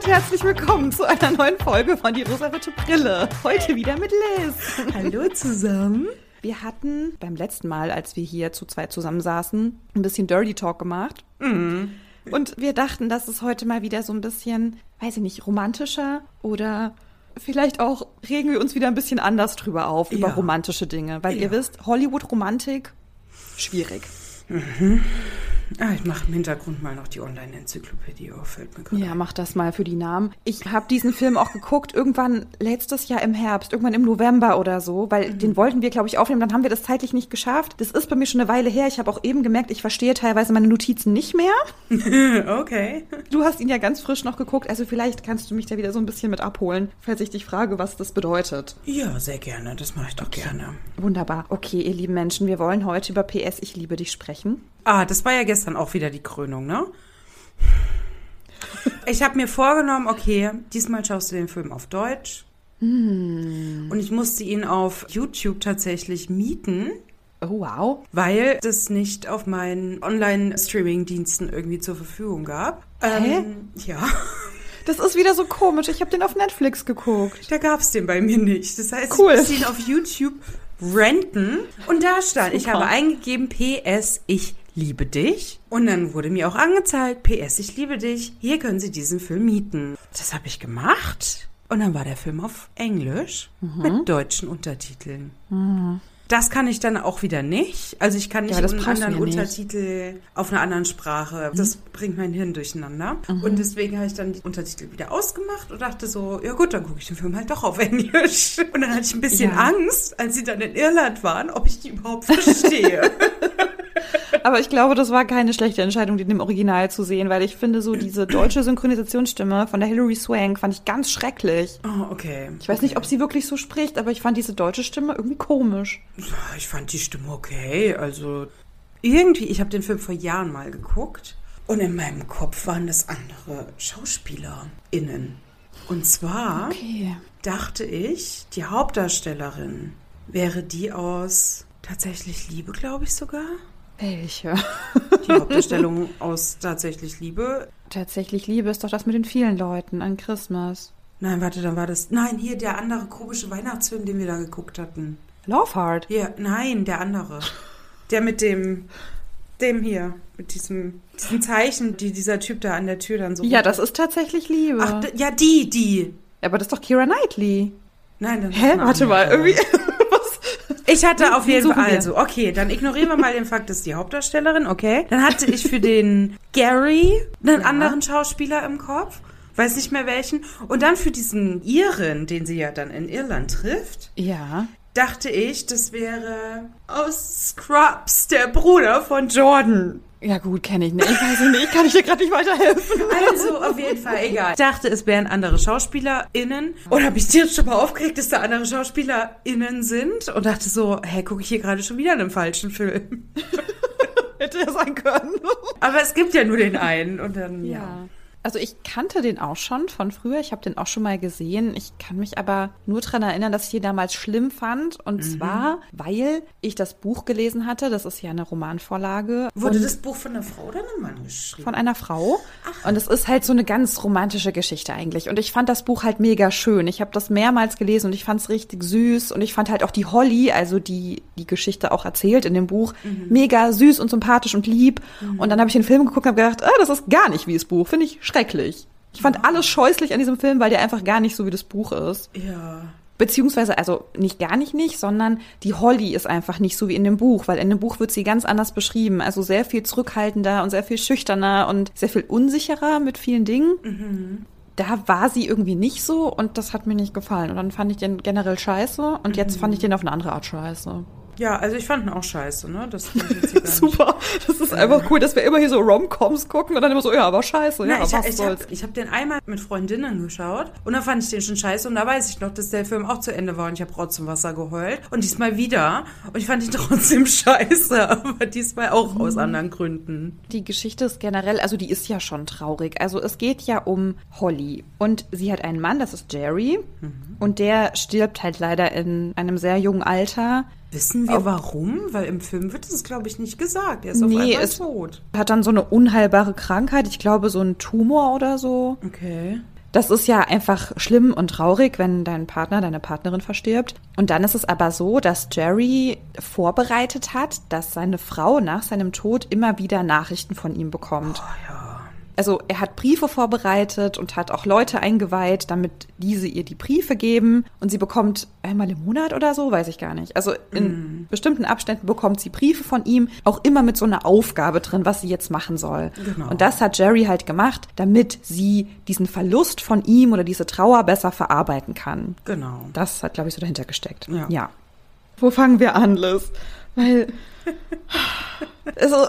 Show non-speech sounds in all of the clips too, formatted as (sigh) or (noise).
damit herzlich willkommen zu einer neuen Folge von Die rosarote Brille. Heute wieder mit Liz. Hallo zusammen. Wir hatten beim letzten Mal, als wir hier zu zweit zusammensaßen, ein bisschen Dirty Talk gemacht. Mhm. Und wir dachten, dass es heute mal wieder so ein bisschen, weiß ich nicht, romantischer oder vielleicht auch regen wir uns wieder ein bisschen anders drüber auf, über Ja. romantische Dinge. Weil ihr Ja. wisst, Hollywood-Romantik, schwierig. Ah, ich mache im Hintergrund mal noch die Online-Enzyklopädie auf, fällt mir gerade. Ja, mach das mal für die Namen. Ich habe diesen Film auch geguckt, irgendwann letztes Jahr im Herbst, irgendwann im November oder so, weil den wollten wir, glaube ich, aufnehmen, dann haben wir das zeitlich nicht geschafft. Das ist bei mir schon eine Weile her. Ich habe auch eben gemerkt, ich verstehe teilweise meine Notizen nicht mehr. (laughs) Okay. Du hast ihn ja ganz frisch noch geguckt, also vielleicht kannst du mich da wieder so ein bisschen mit abholen, falls ich dich frage, was das bedeutet. Ja, sehr gerne. Das mache ich doch gerne. Wunderbar. Okay, ihr lieben Menschen, wir wollen heute über PS Ich liebe dich sprechen. Ah, das war ja gestern auch wieder die Krönung, ne? Ich habe mir vorgenommen, okay, diesmal schaust du den Film auf Deutsch. Und ich musste ihn auf YouTube tatsächlich mieten, Oh, wow. weil das nicht auf meinen Online-Streaming-Diensten irgendwie zur Verfügung gab. Hä? Ähm, ja. Das ist wieder so komisch. Ich habe den auf Netflix geguckt. Da gab's den bei mir nicht. Das heißt, Cool. ich musste ihn auf YouTube renten. Und da stand, ich Super. habe eingegeben, PS, ich liebe dich. Und dann wurde mir auch angezeigt, PS, ich liebe dich. Hier können Sie diesen Film mieten. Das habe ich gemacht. Und dann war der Film auf Englisch Mhm. mit deutschen Untertiteln. Das kann ich dann auch wieder nicht. Also ich kann nicht Ja, einen anderen ja nicht. Untertitel auf einer anderen Sprache. Das bringt mein Hirn durcheinander. Mhm. Und deswegen habe ich dann die Untertitel wieder ausgemacht und dachte so, ja gut, dann gucke ich den Film halt doch auf Englisch. (laughs) Und dann hatte ich ein bisschen Ja. Angst, als sie dann in Irland waren, ob ich die überhaupt verstehe. (laughs) Aber ich glaube, das war keine schlechte Entscheidung, den im Original zu sehen, weil ich finde, so diese deutsche Synchronisationsstimme von der Hilary Swank fand ich ganz schrecklich. oh, okay. Ich weiß nicht, ob sie wirklich so spricht, aber ich fand diese deutsche Stimme irgendwie komisch. Ich fand die Stimme okay. Also irgendwie, ich habe den Film vor Jahren mal geguckt und in meinem Kopf waren das andere SchauspielerInnen. Und zwar Okay. dachte ich, die Hauptdarstellerin wäre die aus tatsächlich Liebe, glaube ich sogar. Welche? Die (laughs) Hauptdarstellung aus tatsächlich Liebe. Tatsächlich Liebe ist doch das mit den vielen Leuten an Christmas. Nein, warte, dann war das. Nein, hier der andere komische Weihnachtsfilm, den wir da geguckt hatten. Love Heart. Hier, nein, der andere. Der mit dem, dem hier, mit diesem, diesem Zeichen, die dieser Typ da an der Tür dann so. Ja, das ist tatsächlich Liebe. Ach, ja, die, die. aber das ist doch Kira Knightley. Nein, dann. Hä? Warte mal, irgendwie. Ich hatte auf Wen jeden Fall, also, okay, dann ignorieren wir mal den Fakt, dass die Hauptdarstellerin, okay. Dann hatte ich für den (laughs) Gary einen Ja. anderen Schauspieler im Kopf, weiß nicht mehr welchen. Und dann für diesen Iren, den sie ja dann in Irland trifft, Ja. dachte ich, das wäre aus Scrubs, der Bruder von Jordan. Ja, gut, kenne ich nicht. Ich weiß nicht, ich kann ich dir gerade nicht weiterhelfen. Also, auf jeden Fall, egal. Ich dachte, es wären andere SchauspielerInnen. Und habe ich dir schon mal aufgeregt, dass da andere SchauspielerInnen sind. Und dachte so, hä, gucke ich hier gerade schon wieder einen falschen Film. (laughs) Hätte ja sein können. Aber es gibt ja nur den einen. Und dann, ja. Ja. Also ich kannte den auch schon von früher. Ich habe den auch schon mal gesehen. Ich kann mich aber nur dran erinnern, dass ich ihn damals schlimm fand. Und Mhm. zwar, weil ich das Buch gelesen hatte. Das ist ja eine Romanvorlage. Wurde das Buch von einer Frau oder einem Mann geschrieben? von einer Frau. Und es ist halt so eine ganz romantische Geschichte eigentlich. Und ich fand das Buch halt mega schön. Ich habe das mehrmals gelesen und ich fand es richtig süß. Und ich fand halt auch die Holly, also die die Geschichte auch erzählt in dem Buch, mega süß und sympathisch und lieb. Und dann habe ich den Film geguckt und habe gedacht, ah, das ist gar nicht wie das Buch. Finde ich schrecklich. Ich fand alles scheußlich an diesem Film, weil der einfach gar nicht so wie das Buch ist. ja. Beziehungsweise, also nicht gar nicht nicht, sondern die Holly ist einfach nicht so wie in dem Buch, weil in dem Buch wird sie ganz anders beschrieben. Also sehr viel zurückhaltender und sehr viel schüchterner und sehr viel unsicherer mit vielen Dingen. Da war sie irgendwie nicht so und das hat mir nicht gefallen. Und dann fand ich den generell scheiße und jetzt fand ich den auf eine andere Art scheiße. Ja, also ich fand ihn auch scheiße, ne? Das fand ich. (laughs) Super. Das ist einfach cool, dass wir immer hier so Romcoms gucken und dann immer so, ja, aber scheiße, ja, Na, ich was ich soll's. habe ich hab den einmal mit Freundinnen geschaut und da fand ich den schon scheiße und da weiß ich noch, dass der Film auch zu Ende war und ich habe Rotz und Wasser geheult und diesmal wieder und ich fand ihn (laughs) trotzdem scheiße, aber diesmal auch aus anderen Gründen. Die Geschichte ist generell, also die ist ja schon traurig. Also es geht ja um Holly und sie hat einen Mann, das ist Jerry und der stirbt halt leider in einem sehr jungen Alter. Wissen wir warum? Weil im Film wird es, glaube ich, nicht gesagt. Er ist auf Nee, einmal es- tot. Hat dann so eine unheilbare Krankheit, ich glaube so ein Tumor oder so. Okay. Das ist ja einfach schlimm und traurig, wenn dein Partner, deine Partnerin verstirbt. Und dann ist es aber so, dass Jerry vorbereitet hat, dass seine Frau nach seinem Tod immer wieder Nachrichten von ihm bekommt. Oh, ja. Also er hat Briefe vorbereitet und hat auch Leute eingeweiht, damit diese ihr die Briefe geben. Und sie bekommt einmal im Monat oder so, weiß ich gar nicht. Also in Mm. bestimmten Abständen bekommt sie Briefe von ihm, auch immer mit so einer Aufgabe drin, was sie jetzt machen soll. Genau. Und das hat Jerry halt gemacht, damit sie diesen Verlust von ihm oder diese Trauer besser verarbeiten kann. Genau. Das hat, glaube ich, so dahinter gesteckt. Ja. Wo fangen wir an, Liz? Weil. Also,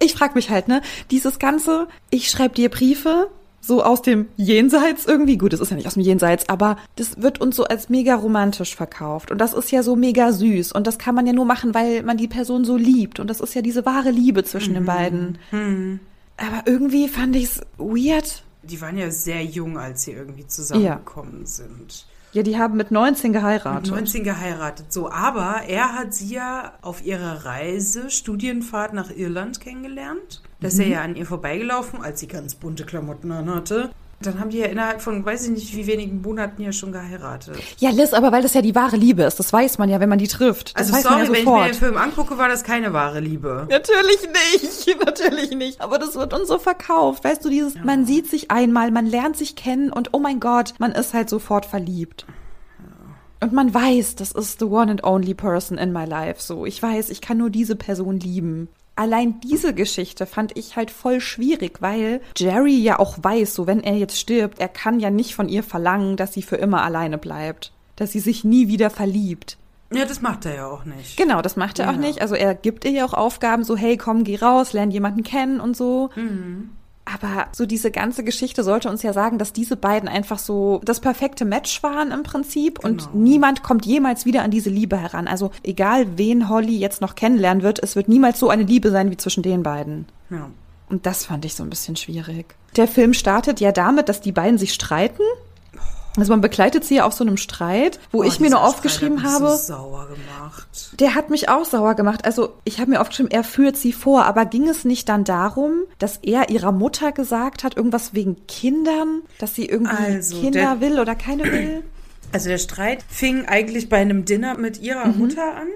ich frage mich halt, ne? Dieses Ganze, ich schreibe dir Briefe, so aus dem Jenseits irgendwie. Gut, das ist ja nicht aus dem Jenseits, aber das wird uns so als mega romantisch verkauft. Und das ist ja so mega süß. Und das kann man ja nur machen, weil man die Person so liebt. Und das ist ja diese wahre Liebe zwischen den beiden. Aber irgendwie fand ich es weird. Die waren ja sehr jung, als sie irgendwie zusammengekommen sind. Ja, die haben mit 19 geheiratet. 19 geheiratet, so. Aber er hat sie ja auf ihrer Reise, Studienfahrt nach Irland kennengelernt. Da ist er ja an ihr vorbeigelaufen, als sie ganz bunte Klamotten anhatte. Dann haben die ja innerhalb von, weiß ich nicht, wie wenigen Monaten ja schon geheiratet. Ja, Liz, aber weil das ja die wahre Liebe ist, das weiß man ja, wenn man die trifft. Das Also weiß sorry, man ja wenn ich mir den Film angucke, war das keine wahre Liebe. Natürlich nicht, (laughs) natürlich nicht. Aber das wird uns so verkauft. Weißt du, dieses, man sieht sich einmal, man lernt sich kennen und oh mein Gott, man ist halt sofort verliebt. Und man weiß, das ist the one and only person in my life. So, ich weiß, ich kann nur diese Person lieben. Allein diese Geschichte fand ich halt voll schwierig, weil Jerry ja auch weiß, so wenn er jetzt stirbt, er kann ja nicht von ihr verlangen, dass sie für immer alleine bleibt. Dass sie sich nie wieder verliebt. Ja, das macht er ja auch nicht. Genau, das macht er auch Ja. nicht. Also er gibt ihr ja auch Aufgaben, so hey, komm, geh raus, lern jemanden kennen und so. Aber so diese ganze Geschichte sollte uns ja sagen, dass diese beiden einfach so das perfekte Match waren im Prinzip und Genau. niemand kommt jemals wieder an diese Liebe heran. Also egal, wen Holly jetzt noch kennenlernen wird, es wird niemals so eine Liebe sein wie zwischen den beiden. Ja. Und das fand ich so ein bisschen schwierig. Der Film startet ja damit, dass die beiden sich streiten. Also man begleitet sie ja auf so einem Streit, wo Oh, ich mir nur aufgeschrieben Streit hat habe. mich So sauer gemacht. Der hat mich auch sauer gemacht. Also ich habe mir aufgeschrieben, er führt sie vor, aber ging es nicht dann darum, dass er ihrer Mutter gesagt hat, irgendwas wegen Kindern, dass sie irgendwie Also, Kinder der- will oder keine will? Also der Streit fing eigentlich bei einem Dinner mit ihrer Mutter an.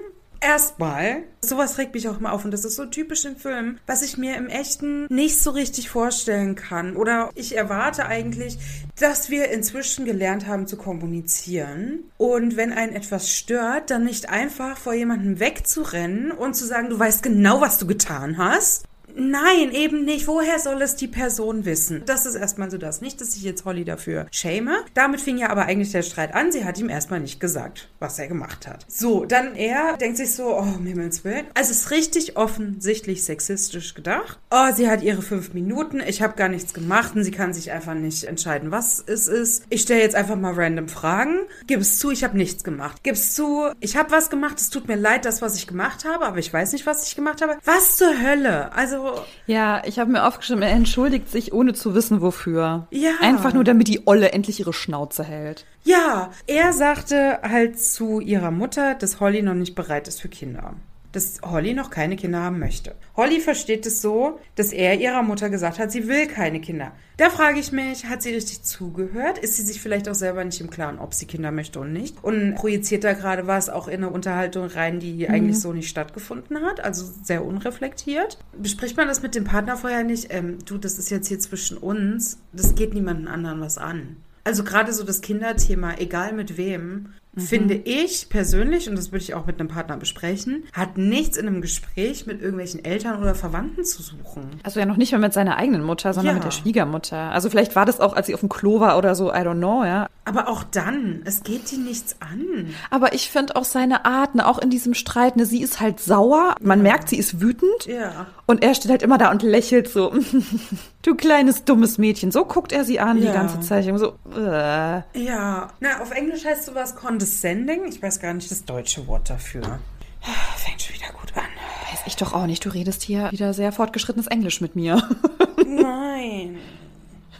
Erstmal, sowas regt mich auch immer auf und das ist so typisch im Film, was ich mir im Echten nicht so richtig vorstellen kann. Oder ich erwarte eigentlich, dass wir inzwischen gelernt haben zu kommunizieren und wenn einen etwas stört, dann nicht einfach vor jemandem wegzurennen und zu sagen, du weißt genau, was du getan hast. Nein, eben nicht. Woher soll es die Person wissen? Das ist erstmal so das. Nicht, dass ich jetzt Holly dafür schäme. Damit fing ja aber eigentlich der Streit an. Sie hat ihm erstmal nicht gesagt, was er gemacht hat. So, dann er denkt sich so, oh, um Himmels Willen. Also es ist richtig offensichtlich sexistisch gedacht. Oh, sie hat ihre fünf Minuten. Ich habe gar nichts gemacht und sie kann sich einfach nicht entscheiden, was es ist. Ich stelle jetzt einfach mal random Fragen. Gib es zu, ich habe nichts gemacht. Gib es zu, ich habe was gemacht. Es tut mir leid, das, was ich gemacht habe, aber ich weiß nicht, was ich gemacht habe. Was zur Hölle? Also Ja, ich habe mir aufgeschrieben, er entschuldigt sich, ohne zu wissen, wofür. Ja. Einfach nur, damit die Olle endlich ihre Schnauze hält. Ja, er sagte halt zu ihrer Mutter, dass Holly noch nicht bereit ist für Kinder. Dass Holly noch keine Kinder haben möchte. Holly versteht es so, dass er ihrer Mutter gesagt hat, sie will keine Kinder. Da frage ich mich, hat sie richtig zugehört? Ist sie sich vielleicht auch selber nicht im Klaren, ob sie Kinder möchte und nicht? Und projiziert da gerade was auch in eine Unterhaltung rein, die eigentlich so nicht stattgefunden hat? Also sehr unreflektiert. Bespricht man das mit dem Partner vorher nicht? Ähm, du, das ist jetzt hier zwischen uns. Das geht niemanden anderen was an. Also gerade so das Kinderthema, egal mit wem, finde ich persönlich, und das würde ich auch mit einem Partner besprechen, hat nichts in einem Gespräch mit irgendwelchen Eltern oder Verwandten zu suchen. Also ja noch nicht mal mit seiner eigenen Mutter, sondern Ja. mit der Schwiegermutter. Also vielleicht war das auch, als sie auf dem Klo war oder so, I don't know, ja. Aber auch dann, es geht die nichts an. Aber ich finde auch seine Art, ne, auch in diesem Streit, ne, sie ist halt sauer. Man merkt, sie ist wütend. Ja. Und er steht halt immer da und lächelt so. (laughs) du kleines dummes Mädchen. So guckt er sie an die Ja. ganze Zeit. So, äh. Ja. Na, auf Englisch heißt sowas condescending. Ich weiß gar nicht das deutsche Wort dafür. (sighs) Fängt schon wieder gut an. Weiß ich doch auch nicht. Du redest hier wieder sehr fortgeschrittenes Englisch mit mir. (laughs) Nein.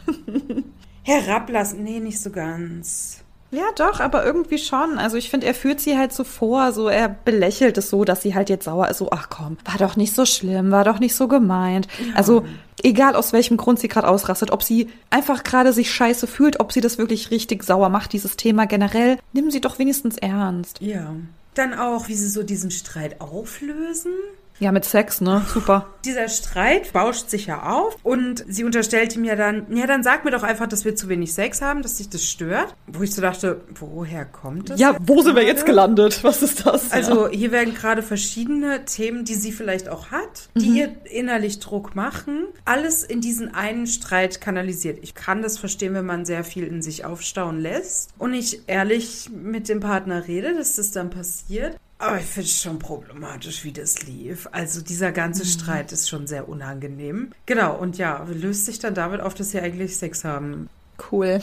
(laughs) Herablassen. Nee, nicht so ganz. Ja, doch, aber irgendwie schon. Also ich finde, er führt sie halt so vor, so er belächelt es so, dass sie halt jetzt sauer ist, so, ach komm, war doch nicht so schlimm, war doch nicht so gemeint. Ja. Also egal aus welchem Grund sie gerade ausrastet, ob sie einfach gerade sich scheiße fühlt, ob sie das wirklich richtig sauer macht, dieses Thema generell, nimm sie doch wenigstens ernst. Ja. Dann auch, wie sie so diesen Streit auflösen. Ja, mit Sex, ne? Super. Dieser Streit bauscht sich ja auf und sie unterstellt ihm ja dann, ja, dann sag mir doch einfach, dass wir zu wenig Sex haben, dass sich das stört. Wo ich so dachte, woher kommt das? Ja, wo sind wir jetzt gelandet? Was ist das? Also hier werden gerade verschiedene Themen, die sie vielleicht auch hat, die mhm. ihr innerlich Druck machen, alles in diesen einen Streit kanalisiert. Ich kann das verstehen, wenn man sehr viel in sich aufstauen lässt und ich ehrlich mit dem Partner rede, dass das dann passiert. Aber ich finde es schon problematisch, wie das lief. Also dieser ganze mhm. Streit ist schon sehr unangenehm. Genau, und ja, löst sich dann damit auf, dass sie eigentlich Sex haben. Cool.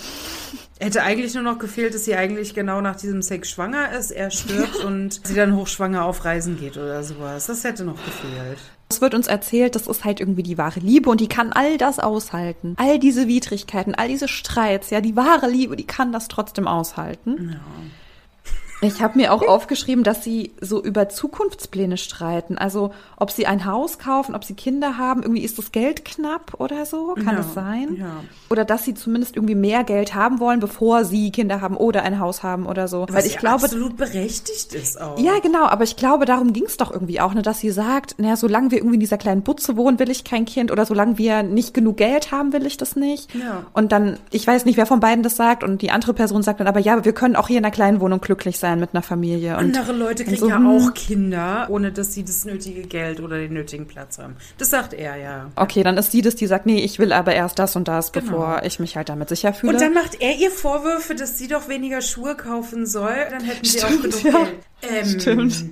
Hätte eigentlich nur noch gefehlt, dass sie eigentlich genau nach diesem Sex schwanger ist, er stirbt ja. und sie dann hochschwanger auf Reisen geht oder sowas. Das hätte noch gefehlt. Es wird uns erzählt, das ist halt irgendwie die wahre Liebe und die kann all das aushalten. All diese Widrigkeiten, all diese Streits, ja, die wahre Liebe, die kann das trotzdem aushalten. Ja. Ich habe mir auch aufgeschrieben, dass sie so über Zukunftspläne streiten. Also ob sie ein Haus kaufen, ob sie Kinder haben. Irgendwie ist das Geld knapp oder so. Kann ja, sein? Ja. Oder dass sie zumindest irgendwie mehr Geld haben wollen, bevor sie Kinder haben oder ein Haus haben oder so. Was Weil ich ja glaube, absolut berechtigt ist auch. Ja, genau. Aber ich glaube, darum ging es doch irgendwie auch, ne, dass sie sagt, naja, solange wir irgendwie in dieser kleinen Butze wohnen, will ich kein Kind. Oder solange wir nicht genug Geld haben, will ich das nicht. Ja. Und dann, ich weiß nicht, wer von beiden das sagt. Und die andere Person sagt dann, aber ja, wir können auch hier in einer kleinen Wohnung glücklich sein mit einer Familie. Und Andere Leute kriegen so, ja auch Kinder, ohne dass sie das nötige Geld oder den nötigen Platz haben. Das sagt er ja. Okay, dann ist sie das, die sagt, nee, ich will aber erst das und das, genau. bevor ich mich halt damit sicher fühle. Und dann macht er ihr Vorwürfe, dass sie doch weniger Schuhe kaufen soll. Dann hätten sie Stimmt, auch genug ja. Geld. Ähm, Stimmt.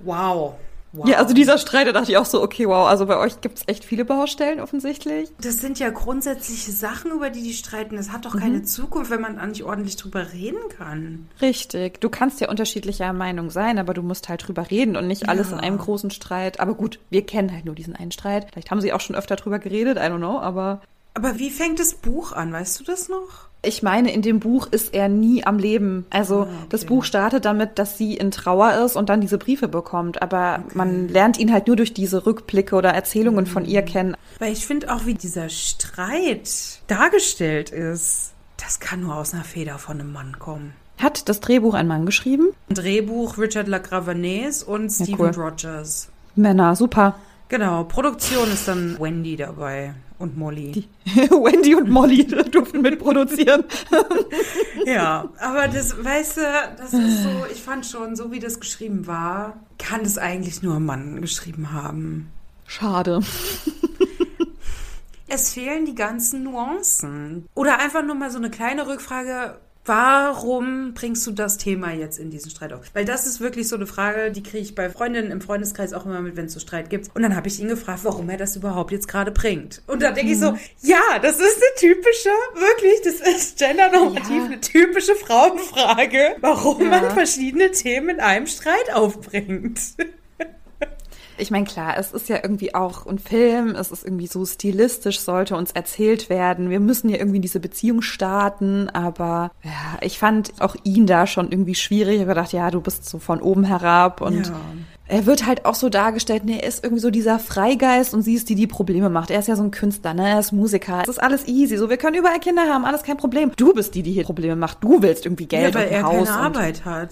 Wow. Wow. Ja, also dieser Streit, da dachte ich auch so, okay, wow, also bei euch gibt es echt viele Baustellen offensichtlich. Das sind ja grundsätzliche Sachen, über die die streiten. Das hat doch keine mhm. Zukunft, wenn man da nicht ordentlich drüber reden kann. Richtig. Du kannst ja unterschiedlicher Meinung sein, aber du musst halt drüber reden und nicht ja. alles in einem großen Streit. Aber gut, wir kennen halt nur diesen einen Streit. Vielleicht haben sie auch schon öfter drüber geredet, I don't know, aber. Aber wie fängt das Buch an? Weißt du das noch? Ich meine, in dem Buch ist er nie am Leben. Also ah, okay. das Buch startet damit, dass sie in Trauer ist und dann diese Briefe bekommt. Aber okay. man lernt ihn halt nur durch diese Rückblicke oder Erzählungen mhm. von ihr mhm. kennen. Weil ich finde auch, wie dieser Streit dargestellt ist, das kann nur aus einer Feder von einem Mann kommen. Hat das Drehbuch ein Mann geschrieben? Drehbuch Richard Lagravanese und ja, Stephen cool. Rogers. Männer, super. Genau, Produktion ist dann Wendy dabei und Molly. Die, (laughs) Wendy und Molly durften mitproduzieren. (laughs) ja, aber das, weißt du, das ist so, ich fand schon, so wie das geschrieben war, kann es eigentlich nur ein Mann geschrieben haben. Schade. es fehlen die ganzen Nuancen. Oder einfach nur mal so eine kleine Rückfrage, Warum bringst du das Thema jetzt in diesen Streit auf? Weil das ist wirklich so eine Frage, die kriege ich bei Freundinnen im Freundeskreis auch immer mit, wenn es so Streit gibt. Und dann habe ich ihn gefragt, warum er das überhaupt jetzt gerade bringt. Und da denke ich so, mhm. ja, das ist eine typische, wirklich, das ist gendernormativ ja. eine typische Frauenfrage, warum ja. man verschiedene Themen in einem Streit aufbringt. Ich meine, klar, es ist ja irgendwie auch ein Film, es ist irgendwie so stilistisch, sollte uns erzählt werden. Wir müssen ja irgendwie diese Beziehung starten, aber ja, ich fand auch ihn da schon irgendwie schwierig. Ich habe gedacht, ja, du bist so von oben herab und ja. er wird halt auch so dargestellt, ne, er ist irgendwie so dieser Freigeist und sie ist die, die Probleme macht. Er ist ja so ein Künstler, ne, er ist Musiker. Es ist alles easy, so wir können überall Kinder haben, alles kein Problem. Du bist die, die hier Probleme macht. Du willst irgendwie Geld ja, weil und er Haus keine Arbeit hat.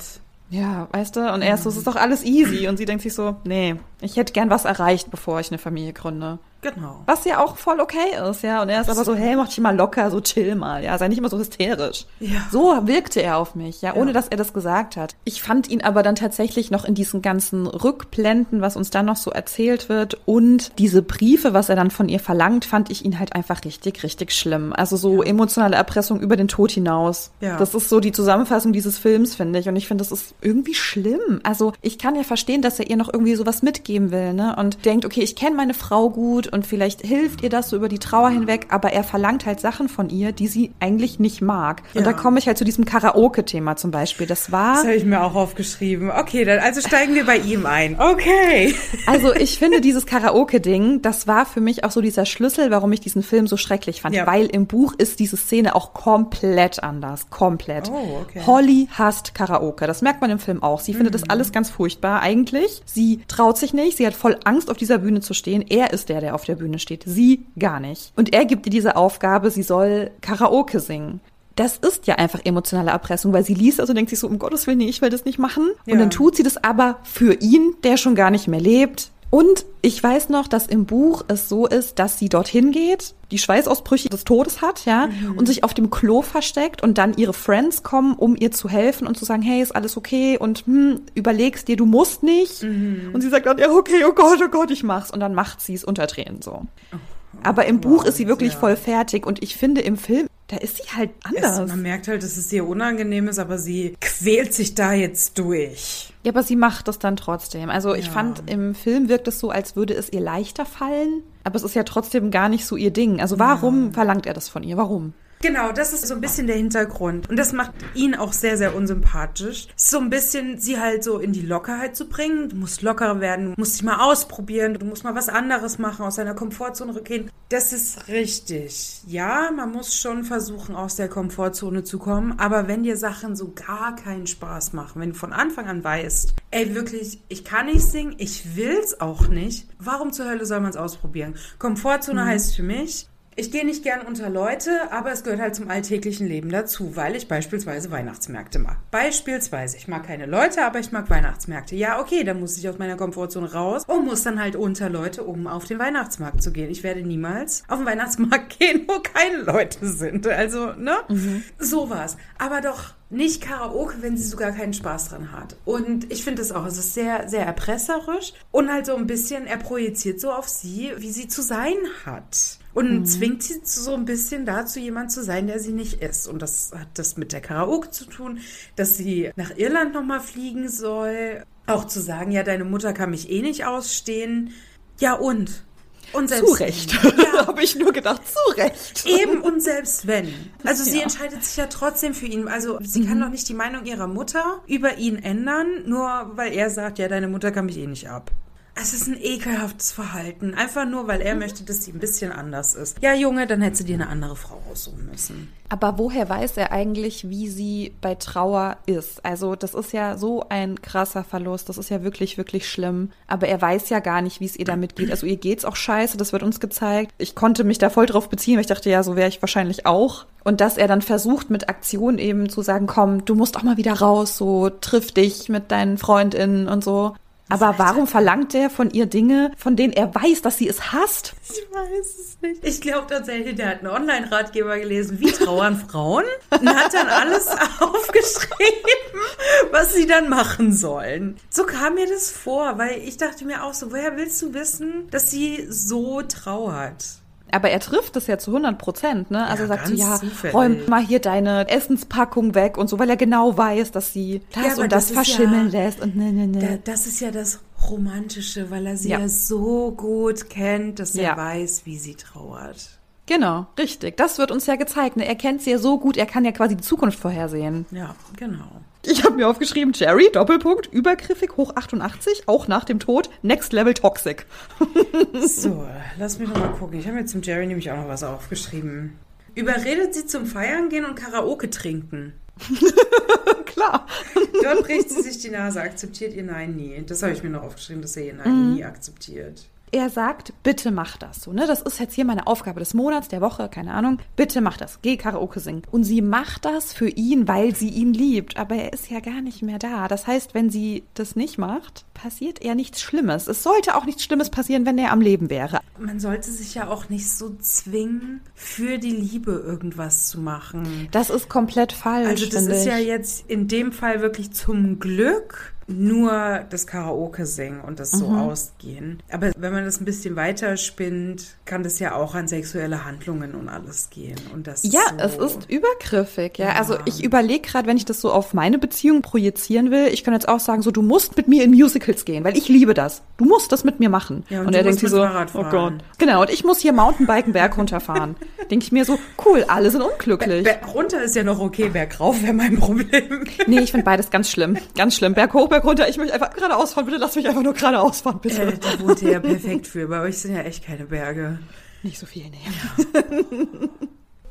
Ja, weißt du? Und er ist so, es ist doch alles easy. Und sie denkt sich so, nee, ich hätte gern was erreicht, bevor ich eine Familie gründe. Genau. Was ja auch voll okay ist, ja. Und er ist aber so, hey, mach dich mal locker, so chill mal, ja. Sei nicht immer so hysterisch. Ja. So wirkte er auf mich, ja, ohne ja. dass er das gesagt hat. Ich fand ihn aber dann tatsächlich noch in diesen ganzen Rückblenden, was uns dann noch so erzählt wird und diese Briefe, was er dann von ihr verlangt, fand ich ihn halt einfach richtig, richtig schlimm. Also so ja. emotionale Erpressung über den Tod hinaus. Ja. Das ist so die Zusammenfassung dieses Films, finde ich. Und ich finde, das ist irgendwie schlimm. Also ich kann ja verstehen, dass er ihr noch irgendwie sowas mitgeben will, ne? Und denkt, okay, ich kenne meine Frau gut und vielleicht hilft ihr das so über die Trauer hinweg, aber er verlangt halt Sachen von ihr, die sie eigentlich nicht mag. Und Ja. da komme ich halt zu diesem Karaoke-Thema zum Beispiel. Das war, Das habe ich mir auch aufgeschrieben. Okay, dann also steigen wir bei ihm ein. Okay. also ich finde dieses Karaoke-Ding, das war für mich auch so dieser Schlüssel, warum ich diesen Film so schrecklich fand. Ja. Weil im Buch ist diese Szene auch komplett anders. Komplett. Oh, okay. Holly hasst Karaoke. Das merkt man im Film auch. Sie findet das alles ganz furchtbar eigentlich. Sie traut sich nicht. Sie hat voll Angst, auf dieser Bühne zu stehen. Er ist der, der auf der Bühne steht. Sie gar nicht. Und er gibt ihr diese Aufgabe, sie soll Karaoke singen. Das ist ja einfach emotionale Erpressung, weil sie liest also denkt sich so, um Gottes Willen, nee, ich will das nicht machen. Ja. Und dann tut sie das aber für ihn, der schon gar nicht mehr lebt. Und ich weiß noch, dass im Buch es so ist, dass sie dorthin geht, die Schweißausbrüche des Todes hat, ja, und sich auf dem Klo versteckt und dann ihre Friends kommen, um ihr zu helfen und zu sagen, hey, ist alles okay und hm, überlegst dir, du musst nicht. Und sie sagt dann, ja, okay, oh Gott, oh Gott, ich mach's. Und dann macht sie es unter Tränen so. Aber im Buch ist sie wirklich ja. voll fertig und ich finde im Film, da ist sie halt Es, anders. man merkt halt, dass es ihr unangenehm ist, aber sie quält sich da jetzt durch. Ja, aber sie macht das dann trotzdem. Also ich Ja. fand, im Film wirkt es so, als würde es ihr leichter fallen. Aber es ist ja trotzdem gar nicht so ihr Ding. Also warum verlangt er das von ihr? Warum? Genau, das ist so ein bisschen der Hintergrund. Und das macht ihn auch sehr, sehr unsympathisch. So ein bisschen sie halt so in die Lockerheit zu bringen. Du musst lockerer werden, du musst dich mal ausprobieren, du musst mal was anderes machen, aus deiner Komfortzone rückgehen. Das ist richtig. Ja, man muss schon versuchen, aus der Komfortzone zu kommen. Aber wenn dir Sachen so gar keinen Spaß machen, wenn du von Anfang an weißt, ey, wirklich, ich kann nicht singen, ich will's auch nicht, warum zur Hölle soll man es ausprobieren? Komfortzone heißt für mich, ich gehe nicht gern unter Leute, aber es gehört halt zum alltäglichen Leben dazu, weil ich beispielsweise Weihnachtsmärkte mag. Beispielsweise, ich mag keine Leute, aber ich mag Weihnachtsmärkte. Ja, okay, dann muss ich aus meiner Komfortzone raus und muss dann halt unter Leute, um auf den Weihnachtsmarkt zu gehen. Ich werde niemals auf den Weihnachtsmarkt (laughs) gehen, wo keine Leute sind. Also, ne? Sowas. Aber doch nicht Karaoke, wenn sie sogar keinen Spaß dran hat. Und ich finde es auch, es ist sehr, sehr erpresserisch und halt so ein bisschen, er projiziert so auf sie, wie sie zu sein hat. Und zwingt sie so ein bisschen dazu, jemand zu sein, der sie nicht ist. Und das hat das mit der Karaoke zu tun, dass sie nach Irland nochmal fliegen soll. Auch zu sagen, ja, deine Mutter kann mich eh nicht ausstehen. Ja, und? Und selbst Zu Recht. Ja, (laughs) Habe ich nur gedacht, zu Recht. Eben und selbst wenn. Also sie Ja. entscheidet sich ja trotzdem für ihn. Also sie kann doch nicht die Meinung ihrer Mutter über ihn ändern, nur weil er sagt, ja, deine Mutter kann mich eh nicht ab. Es ist ein ekelhaftes Verhalten. Einfach nur, weil er möchte, dass sie ein bisschen anders ist. Ja, Junge, dann hättest du dir eine andere Frau aussuchen müssen. Aber woher weiß er eigentlich, wie sie bei Trauer ist? Also das ist ja so ein krasser Verlust. Das ist ja wirklich, wirklich schlimm. Aber er weiß ja gar nicht, wie es ihr damit geht. Also ihr geht's auch scheiße. Das wird uns gezeigt. Ich konnte mich da voll drauf beziehen, weil ich dachte, ja, so wäre ich wahrscheinlich auch. Und dass er dann versucht, mit Aktion eben zu sagen, komm, du musst auch mal wieder raus, so triff dich mit deinen Freundinnen und so. Aber warum verlangt er von ihr Dinge, von denen er weiß, dass sie es hasst? Ich weiß es nicht. Ich glaube tatsächlich, der hat einen Online-Ratgeber gelesen, wie trauern Frauen, und hat dann alles (laughs) aufgeschrieben, was sie dann machen sollen. So kam mir das vor, weil ich dachte mir auch so, woher willst du wissen, dass sie so trauert? Aber er trifft es ja zu 100 Prozent, ne? Also Ja, er sagt so, ja, zufällig. räum mal hier deine Essenspackung weg und so, weil er genau weiß, dass sie das Ja, und das, das verschimmeln ja- lässt und ne, ne, ne. das ist ja das Romantische, weil er sie ja, so gut kennt, dass er weiß, wie sie trauert. Genau, richtig. Das wird uns ja gezeigt. Ne? Er kennt sie ja so gut, er kann ja quasi die Zukunft vorhersehen. Ja, genau. Ich habe mir aufgeschrieben, Jerry, Doppelpunkt, übergriffig, hoch 88, auch nach dem Tod, next level toxic. (laughs) So, lass mich noch mal gucken. Ich habe mir zum Jerry nämlich auch noch was aufgeschrieben. Überredet sie zum Feiern gehen und Karaoke trinken. (laughs) Klar. Dort bricht sie sich die Nase, akzeptiert ihr Nein nie. Das habe ich mir noch aufgeschrieben, dass er ihr Nein nie akzeptiert. Er sagt, bitte mach das so, ne? Das ist jetzt hier meine Aufgabe des Monats, der Woche, keine Ahnung. Bitte mach das. Geh Karaoke singen. Und sie macht das für ihn, weil sie ihn liebt. Aber er ist ja gar nicht mehr da. Das heißt, wenn sie das nicht macht, passiert eher nichts Schlimmes. Es sollte auch nichts Schlimmes passieren, wenn er am Leben wäre. Man sollte sich ja auch nicht so zwingen, für die Liebe irgendwas zu machen. Das ist komplett falsch. Also das ist ja ich. jetzt in dem Fall wirklich zum Glück nur das Karaoke singen und das so ausgehen. Aber wenn man das ein bisschen weiter spinnt, kann das ja auch an sexuelle Handlungen und alles gehen. Und das Ja, so, es ist übergriffig, ja. Ja. Also ich überlege gerade, wenn ich das so auf meine Beziehung projizieren will, ich kann jetzt auch sagen, so du musst mit mir in Musicals gehen, weil ich liebe das. Du musst das mit mir machen. Ja, und er du denkt sich so, oh. Gott. Genau, und ich muss hier Mountainbiken Berg runterfahren. (laughs) Denke ich mir so, cool, alle sind unglücklich. Berg runter ist ja noch okay, Berg rauf wäre mein Problem. Nee, ich finde beides ganz schlimm. Ganz schlimm. Berg hoch, Berg runter. Ich möchte einfach geradeaus fahren. Bitte lass mich einfach nur geradeaus fahren, bitte. Äh, da wohnt ihr ja perfekt für. Bei euch sind ja echt keine Berge. Nicht so viel, nee.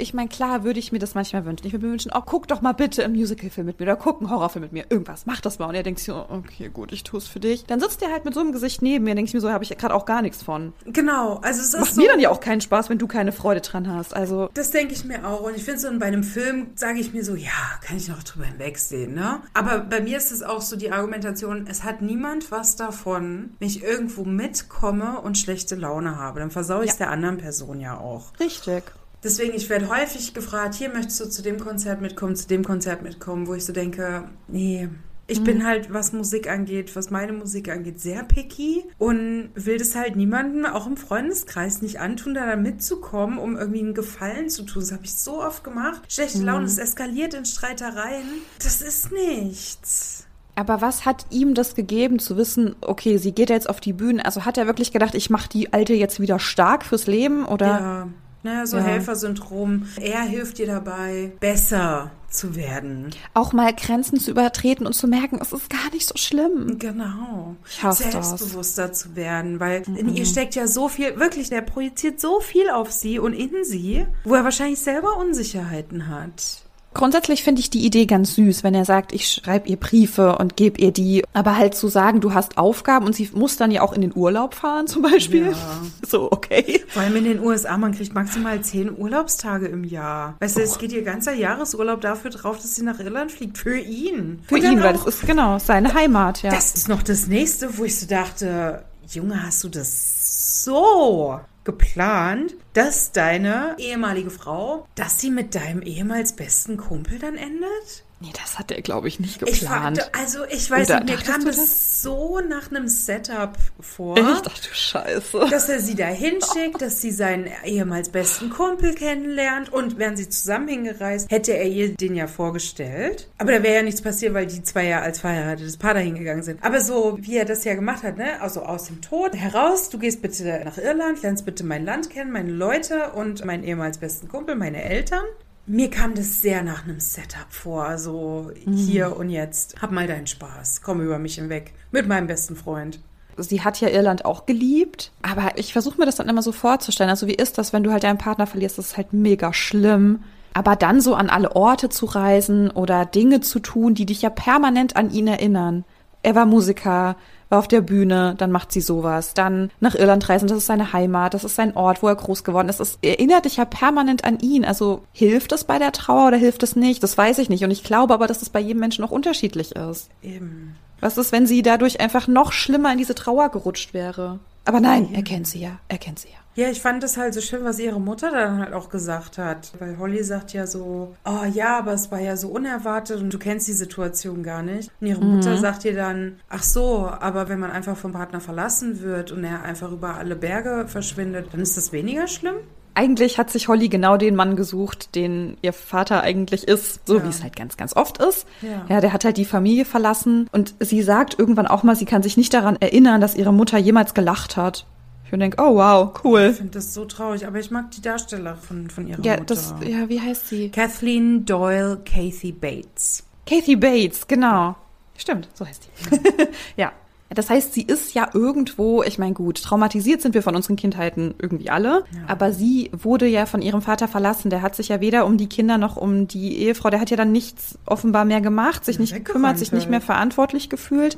Ich meine, klar würde ich mir das manchmal wünschen. Ich würde mir wünschen, oh, guck doch mal bitte einen Musicalfilm mit mir oder guck einen Horrorfilm mit mir. Irgendwas, mach das mal. Und er denkt sich so, okay, gut, ich tue es für dich. Dann sitzt er halt mit so einem Gesicht neben mir. Denke ich mir so, habe ich gerade auch gar nichts von. Genau, also es ist Macht so, mir dann ja auch keinen Spaß, wenn du keine Freude dran hast. Also, Das denke ich mir auch. Und ich finde so, bei einem Film sage ich mir so, ja, kann ich noch drüber hinwegsehen, ne? Aber bei mir ist es auch so die Argumentation, es hat niemand was davon, wenn ich irgendwo mitkomme und schlechte Laune habe. Dann versaue ich es Ja. der anderen Person ja auch. richtig. Deswegen, ich werde häufig gefragt, hier möchtest du zu dem Konzert mitkommen, zu dem Konzert mitkommen, wo ich so denke, nee. Ich bin halt, was Musik angeht, was meine Musik angeht, sehr picky und will das halt niemandem, auch im Freundeskreis, nicht antun, da mitzukommen, um irgendwie einen Gefallen zu tun. Das habe ich so oft gemacht. Schlechte Laune, es eskaliert in Streitereien. Das ist nichts. Aber was hat ihm das gegeben, zu wissen, okay, sie geht jetzt auf die Bühne? Also hat er wirklich gedacht, ich mache die Alte jetzt wieder stark fürs Leben? Oder? Ja. Naja, so Ja. Helfersyndrom. Er hilft dir dabei, besser zu werden. Auch mal Grenzen zu übertreten und zu merken, es ist gar nicht so schlimm. Genau. Ich hasse das. Selbstbewusster zu werden, weil in ihr steckt ja so viel, wirklich, der projiziert so viel auf sie und in sie, wo er wahrscheinlich selber Unsicherheiten hat. Grundsätzlich finde ich die Idee ganz süß, wenn er sagt, ich schreibe ihr Briefe und gebe ihr die. Aber halt zu sagen, du hast Aufgaben und sie muss dann ja auch in den Urlaub fahren zum Beispiel. Ja. (laughs) So, okay. Vor allem in den USA, man kriegt maximal zehn Urlaubstage im Jahr. Weißt du, es geht ihr ganzer Jahresurlaub dafür drauf, dass sie nach Irland fliegt. Für ihn. Für Und ihn, weil das ist genau seine Heimat, ja. Das ist noch das nächste, wo ich so dachte, Junge, hast du das so geplant, dass deine ehemalige Frau, dass sie mit deinem ehemals besten Kumpel dann endet? nee, das hat er, glaube ich, nicht Ich geplant. fragte, also ich weiß Oder nicht, mir kam das, das? so nach einem Setup vor. Echt? Ach du Scheiße. Dass er sie da hinschickt, dass sie seinen ehemals besten Kumpel kennenlernt und wären sie zusammen hingereist, hätte er ihr den ja vorgestellt. Aber da wäre ja nichts passiert, weil die zwei ja als verheiratetes Paar dahin gegangen sind. Aber so, wie er das ja gemacht hat, ne? Also aus dem Tod heraus, du gehst bitte nach Irland, lernst bitte mein Land kennen, meine Leute und meinen ehemals besten Kumpel, meine Eltern. Mir kam das sehr nach einem Setup vor, so hier und jetzt. Hab mal deinen Spaß, komm über mich hinweg. Mit meinem besten Freund. sie hat ja Irland auch geliebt, aber ich versuche mir das dann immer so vorzustellen. Also wie ist das, wenn du halt deinen Partner verlierst? Das ist halt mega schlimm. Aber dann so an alle Orte zu reisen oder Dinge zu tun, die dich ja permanent an ihn erinnern. Er war Musiker, war auf der Bühne, dann macht sie sowas. Dann nach Irland reisen, das ist seine Heimat, das ist sein Ort, wo er groß geworden ist. Es erinnert dich ja permanent an ihn. Also hilft es bei der Trauer oder hilft es nicht? Das weiß ich nicht. Und ich glaube aber, dass es bei jedem Menschen auch unterschiedlich ist. Eben. Was ist, wenn sie dadurch einfach noch schlimmer in diese Trauer gerutscht wäre? Aber nein, er kennt sie ja. Er kennt sie ja. Ja, ich fand das halt so schön, was ihre Mutter dann halt auch gesagt hat. Weil Holly sagt ja so, oh ja, aber es war ja so unerwartet und du kennst die Situation gar nicht. Und ihre Mutter sagt ihr dann, ach so, aber wenn man einfach vom Partner verlassen wird und er einfach über alle Berge verschwindet, dann ist das weniger schlimm? Eigentlich hat sich Holly genau den Mann gesucht, den ihr Vater eigentlich ist, so Ja. wie es halt ganz, ganz oft ist. Ja. ja, der hat halt die Familie verlassen und sie sagt irgendwann auch mal, sie kann sich nicht daran erinnern, dass ihre Mutter jemals gelacht hat. Ich denke, oh wow, Ich cool. finde das so traurig, aber ich mag die Darsteller von, von ihrer Ja, Mutter. das, ja, wie heißt sie? Kathleen Doyle Kathy Bates. Kathy Bates, genau. Stimmt, so heißt die. (laughs) ja. Das heißt, sie ist ja irgendwo, ich meine, gut, traumatisiert sind wir von unseren Kindheiten irgendwie alle, aber sie wurde ja von ihrem Vater verlassen. Der hat sich ja weder um die Kinder noch um die Ehefrau, der hat ja dann nichts offenbar mehr gemacht, sich Ja, nicht gekümmert, sich nicht halt. mehr verantwortlich gefühlt.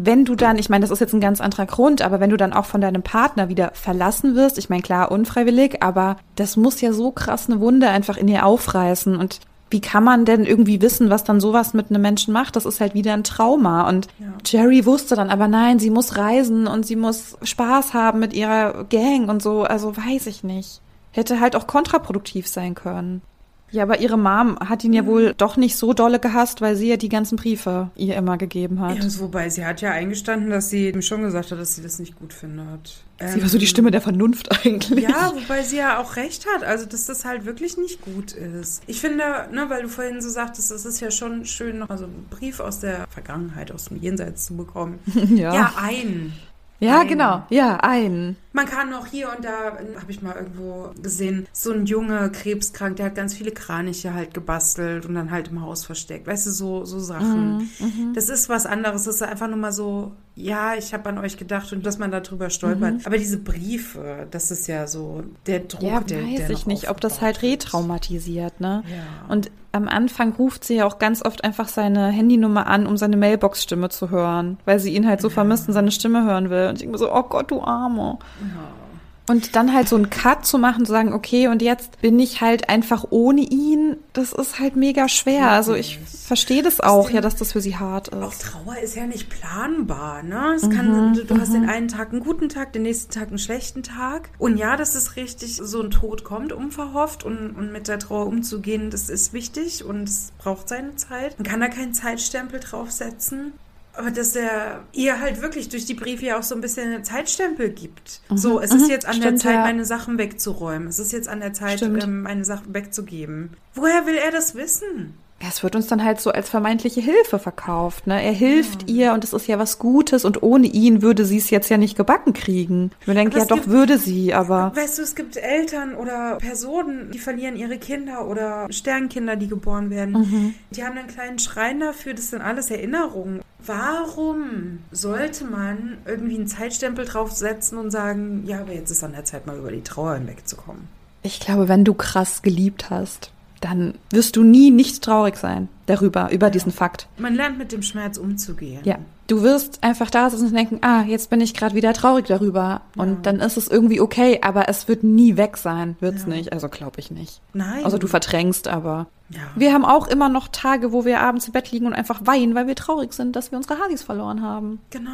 Wenn du dann, ich meine, das ist jetzt ein ganz anderer Grund, aber wenn du dann auch von deinem Partner wieder verlassen wirst, ich meine, klar, unfreiwillig, aber das muss ja so krass eine Wunde einfach in ihr aufreißen und wie kann man denn irgendwie wissen, was dann sowas mit einem Menschen macht? Das ist halt wieder ein Trauma. Und Ja. Jerry wusste dann aber, nein, sie muss reisen und sie muss Spaß haben mit ihrer Gang und so. Also weiß ich nicht. Hätte halt auch kontraproduktiv sein können. Ja, aber ihre Mom hat ihn ja wohl doch nicht so dolle gehasst, weil sie ja die ganzen Briefe ihr immer gegeben hat. Ja, wobei sie hat ja eingestanden, dass sie ihm schon gesagt hat, dass sie das nicht gut findet. sie war so die Stimme der Vernunft (laughs) eigentlich. Ja, wobei sie ja auch recht hat, also dass das halt wirklich nicht gut ist. Ich finde, ne, weil du vorhin so sagtest, es ist ja schon schön, noch mal so einen Brief aus der Vergangenheit, aus dem Jenseits zu bekommen. (laughs) Ja. Ja, ein. Ja, Ein. genau. Ja, ein. Man kann auch hier und da, habe ich mal irgendwo gesehen, so ein Junge krebskrank, der hat ganz viele Kraniche halt gebastelt und dann halt im Haus versteckt. Weißt du, so, so Sachen. Das ist was anderes. Das ist einfach nur mal so, ja, ich habe an euch gedacht und dass man darüber stolpert. Aber diese Briefe, das ist ja so der Druck, Ja, der, weiß der ich nicht, ob das halt retraumatisiert, ne? Ja. Und am Anfang ruft sie ja auch ganz oft einfach seine Handynummer an, um seine Mailbox-Stimme zu hören, weil sie ihn halt so vermisst und seine Stimme hören will. Und ich denke mir so, oh Gott, du Arme. Und dann halt so einen Cut zu machen, zu sagen, okay, und jetzt bin ich halt einfach ohne ihn, das ist halt mega schwer. Also ich verstehe das auch, ja, dass das für sie hart Auch ist. Trauer ist ja nicht planbar, ne? Es kann, du, du hast den einen Tag einen guten Tag, den nächsten Tag einen schlechten Tag. Und ja, das ist richtig, so ein Tod kommt unverhofft und, und mit der Trauer umzugehen, das ist wichtig und es braucht seine Zeit. Man kann da keinen Zeitstempel draufsetzen. Aber dass er ihr halt wirklich durch die Briefe ja auch so ein bisschen einen Zeitstempel gibt. So, es ist jetzt an der Stimmt, Zeit, ja. meine Sachen wegzuräumen. Es ist jetzt an der Zeit, ähm, meine Sachen wegzugeben. Woher will er das wissen? Ja, es wird uns dann halt so als vermeintliche Hilfe verkauft, ne? Er hilft ihr und es ist ja was Gutes und ohne ihn würde sie es jetzt ja nicht gebacken kriegen. Ich mir denke, ja doch gibt- würde sie, aber Weißt du, es gibt Eltern oder Personen, die verlieren ihre Kinder oder Sternkinder, die geboren werden. Mhm. Die haben einen kleinen Schrein dafür, das sind alles Erinnerungen. Warum sollte man irgendwie einen Zeitstempel draufsetzen und sagen, ja, aber jetzt ist an der Zeit, mal über die Trauer hinwegzukommen? ich glaube, wenn du krass geliebt hast, dann wirst du nie nicht traurig sein darüber, über diesen Fakt. Man lernt mit dem Schmerz umzugehen. Ja. Du wirst einfach da sitzen und denken, ah, jetzt bin ich gerade wieder traurig darüber. Und dann ist es irgendwie okay, aber es wird nie weg sein. Wird's Ja. nicht. Also glaube ich nicht. Nein. Also du verdrängst, aber. Ja. Wir haben auch immer noch Tage, wo wir abends im Bett liegen und einfach weinen, weil wir traurig sind, dass wir unsere Hasis verloren haben. Genau.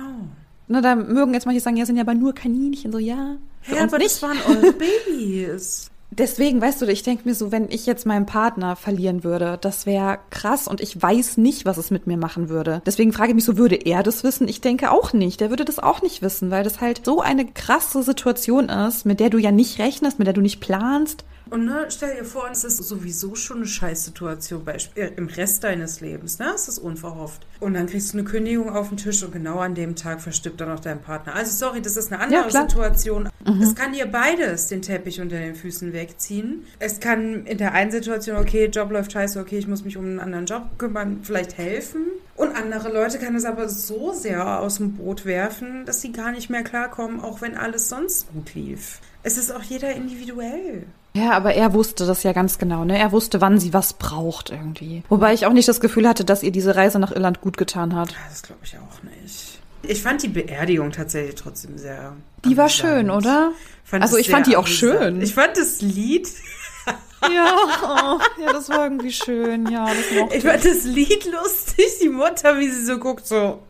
Na, da mögen jetzt manche sagen, ja, sind ja aber nur Kaninchen. So, ja. Ja, uns aber nicht. das waren eure Babys. (laughs) Deswegen, weißt du, ich denke mir so, wenn ich jetzt meinen Partner verlieren würde, das wäre krass und ich weiß nicht, was es mit mir machen würde. Deswegen frage ich mich so, würde er das wissen? Ich denke auch nicht. Der würde das auch nicht wissen, weil das halt so eine krasse Situation ist, mit der du ja nicht rechnest, mit der du nicht planst. Und ne, stell dir vor, es ist sowieso schon eine Scheißsituation äh, im Rest deines Lebens, ne? Es ist unverhofft. Und dann kriegst du eine Kündigung auf den Tisch und genau an dem Tag verstirbt dann auch dein Partner. Also sorry, das ist eine andere Ja. Situation. Es kann dir beides den Teppich unter den Füßen wegziehen. Es kann in der einen Situation, okay, Job läuft scheiße, okay, ich muss mich um einen anderen Job kümmern, vielleicht helfen. Und andere Leute kann es aber so sehr aus dem Boot werfen, dass sie gar nicht mehr klarkommen, auch wenn alles sonst gut lief. Es ist auch jeder individuell. Ja, aber er wusste das ja ganz genau, ne? Er wusste, wann sie was braucht irgendwie. Wobei ich auch nicht das Gefühl hatte, dass ihr diese Reise nach Irland gut getan hat. Das glaube ich auch nicht. Ich fand die Beerdigung tatsächlich trotzdem sehr. Die war amüsant. schön, oder? Fand Also ich fand die auch amüsant. schön. Ich fand das Lied, (laughs) Ja, oh, ja, das war irgendwie schön. Ja, das ich fand das Lied lustig. Die Mutter, wie sie so guckt, so.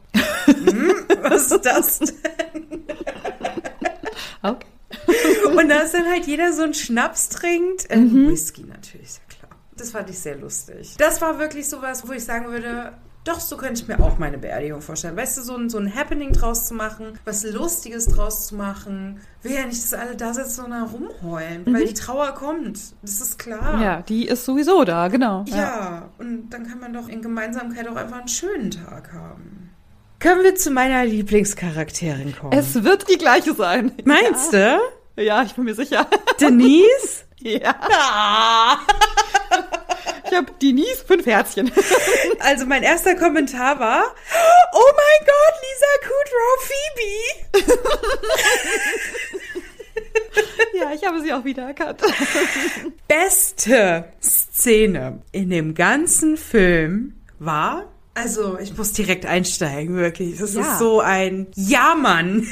hm, was ist das denn? (laughs) Okay. (laughs) Und da ist dann halt jeder so einen Schnaps trinkt. Äh, Mhm. Whisky natürlich, ist ja klar. Das fand ich sehr lustig. Das war wirklich sowas, wo ich sagen würde, doch, so könnte ich mir auch meine Beerdigung vorstellen. Weißt du, so ein, so ein Happening draus zu machen, was Lustiges draus zu machen. Will ja nicht, dass alle da sitzen und da rumheulen, weil die Trauer kommt. Das ist klar. Mhm. Ja, die ist sowieso da, genau. Ja, und dann kann man doch in Gemeinsamkeit auch einfach einen schönen Tag haben. Können wir zu meiner Lieblingscharakterin kommen? Es wird die gleiche sein. Meinst du? Ja, ich bin mir sicher. (laughs) Denise? Ja. Ich habe Denise fünf Herzchen. (laughs) Also mein erster Kommentar war, oh mein Gott, Lisa Kudrow, Phoebe. (laughs) ja, ich habe sie auch wiedererkannt. Beste Szene in dem ganzen Film war, also ich muss direkt einsteigen, wirklich. Das Ja. ist so ein Ja-Mann.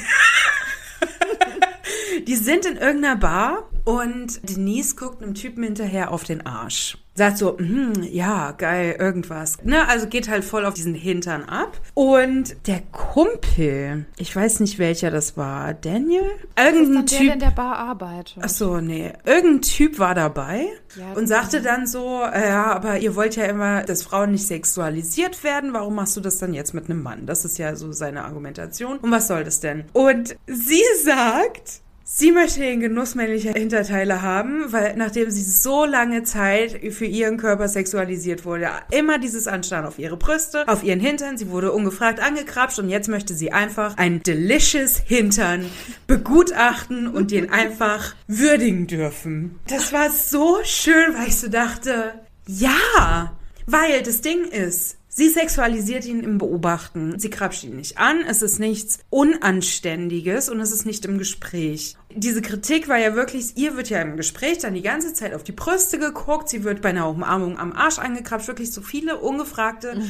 Die sind in irgendeiner Bar und Denise guckt einem Typen hinterher auf den Arsch. sagt so, hm, ja, geil, irgendwas. Ne, also geht halt voll auf diesen Hintern ab. Und der Kumpel, ich weiß nicht welcher das war, Daniel? Irgendein Typ. der in der Bar arbeitet. Ach so, nee. Irgendein Typ war dabei Ja, und sagte dann so, äh, ja, aber ihr wollt ja immer, dass Frauen nicht sexualisiert werden. Warum machst du das dann jetzt mit einem Mann? Das ist ja so seine Argumentation. Und was soll das denn? Und sie (laughs) sagt, Sie möchte den Genuss männlicher Hinterteile haben, weil nachdem sie so lange Zeit für ihren Körper sexualisiert wurde, immer dieses Anstarren auf ihre Brüste, auf ihren Hintern, sie wurde ungefragt angekrapscht und jetzt möchte sie einfach ein delicious Hintern begutachten und den einfach (laughs) würdigen dürfen. Das war so schön, weil ich so dachte, ja, weil das Ding ist, Sie sexualisiert ihn im Beobachten. Sie krapscht ihn nicht an. Es ist nichts Unanständiges und es ist nicht im Gespräch. Diese Kritik war ja wirklich, ihr wird ja im Gespräch dann die ganze Zeit auf die Brüste geguckt. Sie wird bei einer Umarmung am Arsch angekrapscht. Wirklich so viele ungefragte,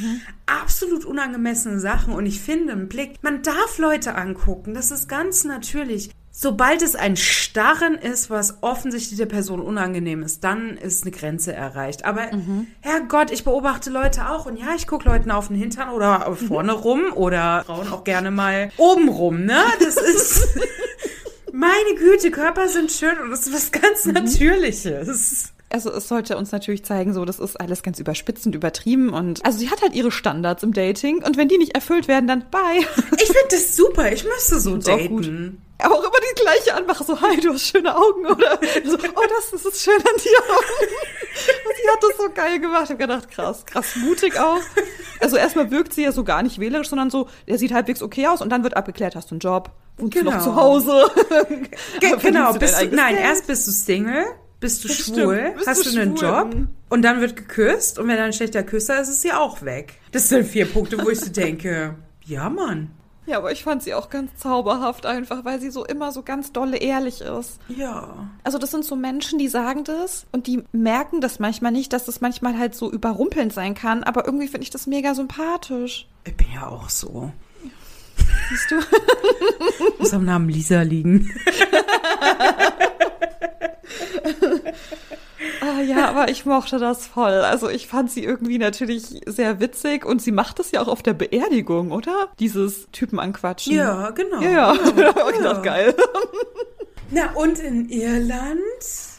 absolut unangemessene Sachen. Und ich finde einen Blick, man darf Leute angucken. Das ist ganz natürlich. Sobald es ein Starren ist, was offensichtlich der Person unangenehm ist, dann ist eine Grenze erreicht. Aber Herrgott, ich beobachte Leute auch und ja, ich gucke Leuten auf den Hintern oder vorne rum oder Frauen auch gerne mal oben rum, ne? Das ist (laughs) meine Güte, Körper sind schön und das ist was ganz Natürliches. Also es sollte uns natürlich zeigen, so das ist alles ganz überspitzt und übertrieben und also sie hat halt ihre Standards im Dating und wenn die nicht erfüllt werden, dann bye. Ich finde das super, ich müsste so daten. Aber auch immer die gleiche anmache, so hi, du hast schöne Augen oder so, oh das, das ist schön an dir. (laughs) Und sie hat das so geil gemacht. Ich habe gedacht, krass, krass mutig auch. Also erstmal wirkt sie ja so gar nicht wählerisch, sondern so, der sieht halbwegs okay aus und dann wird abgeklärt, hast du einen Job, wohnst du Genau. noch zu Hause? Ge (laughs) genau, du bist du, nein, Geld? erst bist du Single, bist du Das schwul. Bist hast du du einen schwul? Job und dann wird geküsst und wenn er ein schlechter Küsser ist, ist sie auch weg. Das sind vier Punkte, wo ich so denke, ja Mann, Ja, aber ich fand sie auch ganz zauberhaft einfach, weil sie so immer so ganz dolle ehrlich ist. ja. Also das sind so Menschen, die sagen das und die merken das manchmal nicht, dass das manchmal halt so überrumpelnd sein kann, aber irgendwie finde ich das mega sympathisch. Ich bin ja auch so. Siehst du? (laughs) Muss am Namen Lisa liegen. (laughs) Ah, ja, aber ich mochte das voll. Also ich fand sie irgendwie natürlich sehr witzig und sie macht das ja auch auf der Beerdigung, oder? Dieses Typen anquatschen. Ja, genau. Ja, ja. (laughs) da hab ich Ja. gedacht, geil. Na, und in Irland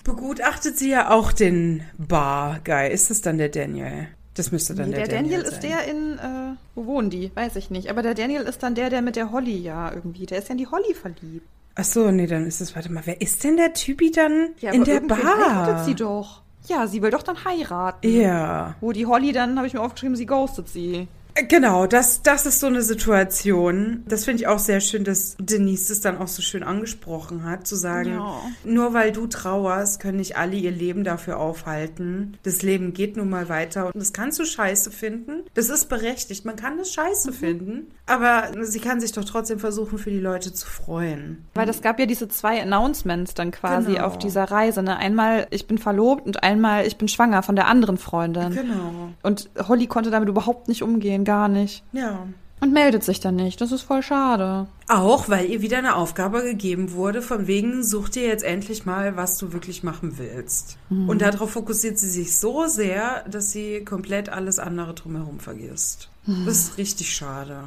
begutachtet sie ja auch den Bar-Guy. Ist das dann der Daniel? Das müsste dann Nee, der, der Daniel sein. ist der in, äh, wo wohnen die? Weiß ich nicht. Aber der Daniel ist dann der, der mit der Holly ja irgendwie, der ist ja in die Holly verliebt. Ach so, nee, dann ist es, warte mal, wer ist denn der Typi dann Ja, in aber der Bar? heiratet sie doch. Ja, sie will doch dann heiraten. Ja. Wo die Holly dann, habe ich mir aufgeschrieben, sie ghostet sie. Äh, Genau, das, das ist so eine Situation. Das finde ich auch sehr schön, dass Denise das dann auch so schön angesprochen hat, zu sagen, Ja. nur weil du trauerst, können nicht alle ihr Leben dafür aufhalten. Das Leben geht nun mal weiter und das kannst du scheiße finden. Das ist berechtigt, man kann das scheiße finden, aber sie kann sich doch trotzdem versuchen, für die Leute zu freuen. Weil es gab ja diese zwei Announcements dann quasi Genau. auf dieser Reise. Ne? Einmal, ich bin verlobt und einmal, ich bin schwanger von der anderen Freundin. Genau. Und Holly konnte damit überhaupt nicht umgehen, gar nicht. Ja. Und meldet sich dann nicht. Das ist voll schade. Auch, weil ihr wieder eine Aufgabe gegeben wurde, von wegen, such dir jetzt endlich mal, was du wirklich machen willst. Und darauf fokussiert sie sich so sehr, dass sie komplett alles andere drumherum vergisst. Das ist richtig schade.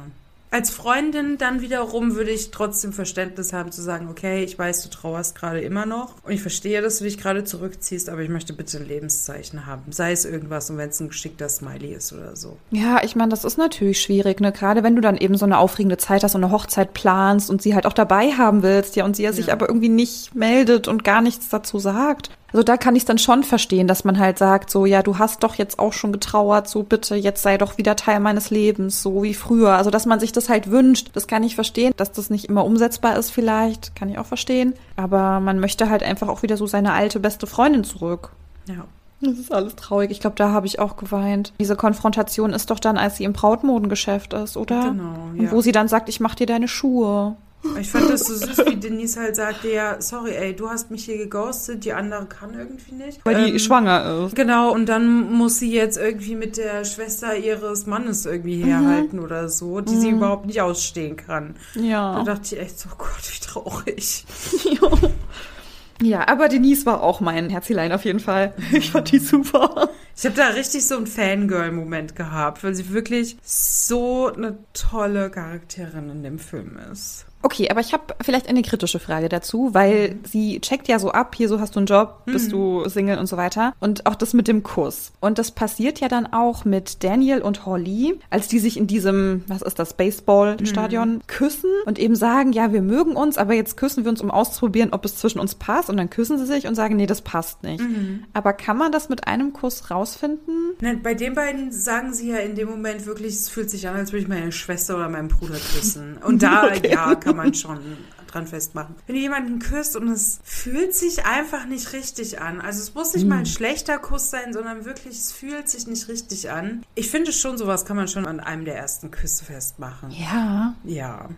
Als Freundin dann wiederum würde ich trotzdem Verständnis haben zu sagen, okay, ich weiß, du trauerst gerade immer noch und ich verstehe, dass du dich gerade zurückziehst, aber ich möchte bitte ein Lebenszeichen haben. Sei es irgendwas und wenn es ein geschickter Smiley ist oder so. Ja, ich meine, das ist natürlich schwierig, ne? Gerade wenn du dann eben so eine aufregende Zeit hast und eine Hochzeit planst und sie halt auch dabei haben willst, ja, und sie ja sich Ja. aber irgendwie nicht meldet und gar nichts dazu sagt. Also da kann ich dann schon verstehen, dass man halt sagt, so, ja, du hast doch jetzt auch schon getrauert, so bitte, jetzt sei doch wieder Teil meines Lebens, so wie früher. Also, dass man sich das halt wünscht, das kann ich verstehen. Dass das nicht immer umsetzbar ist vielleicht, kann ich auch verstehen. Aber man möchte halt einfach auch wieder so seine alte beste Freundin zurück. Ja. Das ist alles traurig. Ich glaube, da habe ich auch geweint. Diese Konfrontation ist doch dann, als sie im Brautmodengeschäft ist, oder? Genau, Und ja. wo sie dann sagt, ich mach dir deine Schuhe. Ich fand das so süß, wie Denise halt sagte, ja, sorry, ey, du hast mich hier geghostet, die andere kann irgendwie nicht. Weil die Ähm, schwanger ist. Genau, und dann muss sie jetzt irgendwie mit der Schwester ihres Mannes irgendwie herhalten oder so, die sie überhaupt nicht ausstehen kann. Da Ja. dachte ich echt so, oh Gott, wie traurig. (laughs) Ja, aber Denise war auch mein Herzelein auf jeden Fall. Ich fand die super. Ich habe da richtig so einen Fangirl-Moment gehabt, weil sie wirklich so eine tolle Charakterin in dem Film ist. Okay, aber ich habe vielleicht eine kritische Frage dazu, weil mhm. sie checkt ja so ab, hier so hast du einen Job, bist mhm. du Single und so weiter. Und auch das mit dem Kuss. Und das passiert ja dann auch mit Daniel und Holly, als die sich in diesem, was ist das, Baseball-Stadion mhm. küssen und eben sagen, ja, wir mögen uns, aber jetzt küssen wir uns, um auszuprobieren, ob es zwischen uns passt. Und dann küssen sie sich und sagen, nee, das passt nicht. Mhm. Aber kann man das mit einem Kuss rausfinden? Nein, bei den beiden sagen sie ja in dem Moment wirklich, es fühlt sich an, als würde ich meine Schwester oder meinen Bruder küssen. Und da, (laughs) okay. ja, kann man schon dran festmachen. Wenn du jemanden küsst und es fühlt sich einfach nicht richtig an, also es muss nicht mhm. mal ein schlechter Kuss sein, sondern wirklich, es fühlt sich nicht richtig an. Ich finde schon, sowas kann man schon an einem der ersten Küsse festmachen. Ja. Ja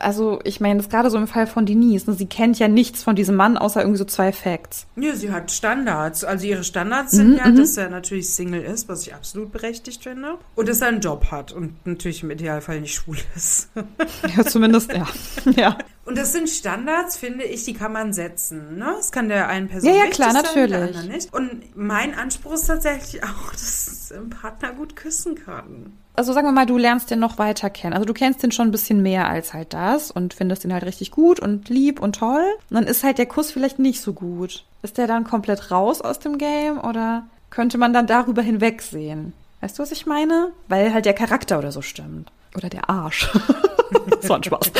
also ich meine, das ist gerade so im Fall von Denise. Ne? Sie kennt ja nichts von diesem Mann, außer irgendwie so zwei Facts. Ja, sie hat Standards. Also ihre Standards sind mhm, ja, mhm. dass er natürlich Single ist, was ich absolut berechtigt finde. Und dass er einen Job hat und natürlich im Idealfall nicht schwul ist. (laughs) ja, zumindest, ja. (laughs) ja. Und das sind Standards, finde ich, die kann man setzen. Ne? Das kann der einen Person ja, ja, klar, sein, natürlich. der anderen nicht. Und mein Anspruch ist tatsächlich (laughs) auch, dass ein Partner gut küssen kann also sagen wir mal, du lernst den noch weiter kennen. Also du kennst den schon ein bisschen mehr als halt das und findest ihn halt richtig gut und lieb und toll. Und dann ist halt der Kuss vielleicht nicht so gut. Ist der dann komplett raus aus dem Game oder könnte man dann darüber hinwegsehen? Weißt du, was ich meine? Weil halt der Charakter oder so stimmt. Oder der Arsch. (laughs) das war ein Spaß.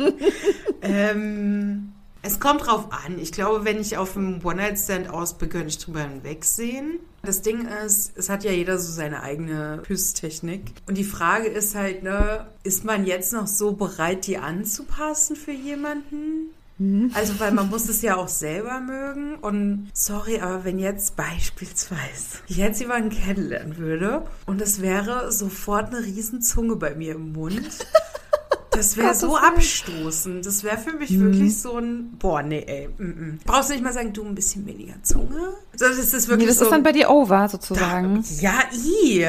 (laughs) ähm, es kommt drauf an. Ich glaube, wenn ich auf einem One-Night-Stand aus bin, könnte ich drüber hinwegsehen. Das Ding ist, es hat ja jeder so seine eigene Küsstechnik. Und die Frage ist halt, ne, ist man jetzt noch so bereit, die anzupassen für jemanden? Mhm. Also, weil man muss es ja auch selber mögen. Und sorry, aber wenn jetzt beispielsweise ich jetzt jemanden kennenlernen würde und es wäre sofort eine Riesenzunge bei mir im Mund. (laughs) Das wäre so abstoßend. Das wäre für mich mhm. wirklich so ein, boah, nee, ey. Mm -mm. Brauchst du nicht mal sagen, du ein bisschen weniger Zunge? So, das ist wirklich nee, das so, ist dann bei dir over, sozusagen. Da, ja, i.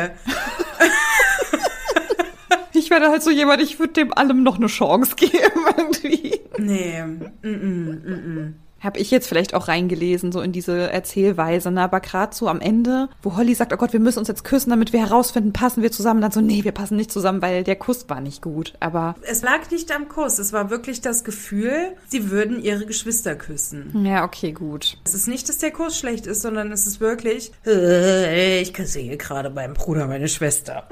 (laughs) ich werde halt so jemand, ich würde dem allem noch eine Chance geben, (laughs) irgendwie. Nee, mm -mm, mm -mm habe ich jetzt vielleicht auch reingelesen, so in diese Erzählweise. Ne? Aber gerade so am Ende, wo Holly sagt, oh Gott, wir müssen uns jetzt küssen, damit wir herausfinden, passen wir zusammen. Dann so, nee, wir passen nicht zusammen, weil der Kuss war nicht gut. Aber es lag nicht am Kuss. Es war wirklich das Gefühl, sie würden ihre Geschwister küssen. Ja, okay, gut. Es ist nicht, dass der Kuss schlecht ist, sondern es ist wirklich, äh, ich küsse hier gerade meinen Bruder, meine Schwester.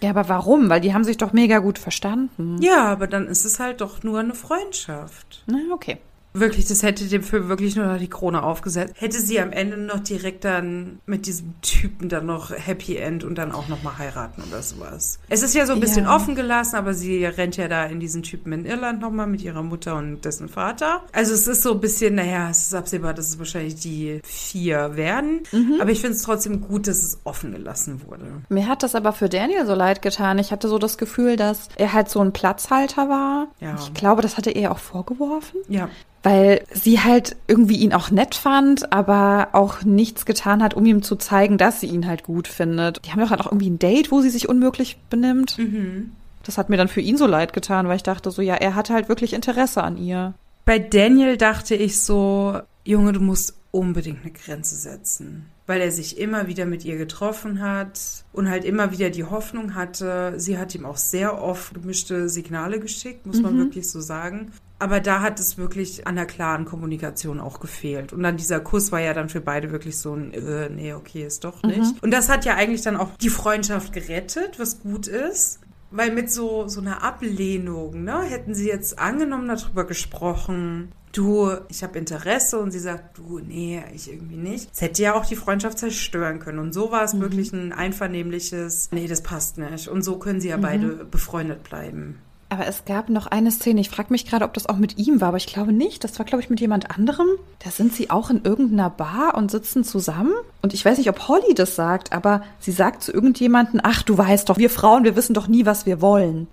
Ja, aber warum? Weil die haben sich doch mega gut verstanden. Ja, aber dann ist es halt doch nur eine Freundschaft. Na, okay. Wirklich, das hätte dem Film wirklich nur noch die Krone aufgesetzt. Hätte sie am Ende noch direkt dann mit diesem Typen dann noch Happy End und dann auch noch mal heiraten oder sowas. Es ist ja so ein bisschen ja. offen gelassen, aber sie rennt ja da in diesen Typen in Irland noch mal mit ihrer Mutter und dessen Vater. Also es ist so ein bisschen, naja, es ist absehbar, dass es wahrscheinlich die vier werden. Mhm. Aber ich finde es trotzdem gut, dass es offen gelassen wurde. Mir hat das aber für Daniel so leid getan. Ich hatte so das Gefühl, dass er halt so ein Platzhalter war. Ja. Ich glaube, das hatte er auch vorgeworfen. Ja weil sie halt irgendwie ihn auch nett fand, aber auch nichts getan hat, um ihm zu zeigen, dass sie ihn halt gut findet. Die haben doch halt auch irgendwie ein Date, wo sie sich unmöglich benimmt. Mhm. Das hat mir dann für ihn so leid getan, weil ich dachte so, ja, er hat halt wirklich Interesse an ihr. Bei Daniel dachte ich so, Junge, du musst unbedingt eine Grenze setzen. Weil er sich immer wieder mit ihr getroffen hat und halt immer wieder die Hoffnung hatte. Sie hat ihm auch sehr oft gemischte Signale geschickt, muss mhm. man wirklich so sagen. Aber da hat es wirklich an der klaren Kommunikation auch gefehlt. Und dann dieser Kuss war ja dann für beide wirklich so ein, äh, nee, okay, ist doch nicht. Mhm. Und das hat ja eigentlich dann auch die Freundschaft gerettet, was gut ist. Weil mit so, so einer Ablehnung, ne, hätten sie jetzt angenommen darüber gesprochen, du, ich habe Interesse und sie sagt, du, nee, ich irgendwie nicht. Es hätte ja auch die Freundschaft zerstören können. Und so war es mhm. wirklich ein einvernehmliches, nee, das passt nicht. Und so können sie ja mhm. beide befreundet bleiben. Aber es gab noch eine Szene, ich frage mich gerade, ob das auch mit ihm war, aber ich glaube nicht. Das war, glaube ich, mit jemand anderem. Da sind sie auch in irgendeiner Bar und sitzen zusammen. Und ich weiß nicht, ob Holly das sagt, aber sie sagt zu irgendjemanden, ach, du weißt doch, wir Frauen, wir wissen doch nie, was wir wollen.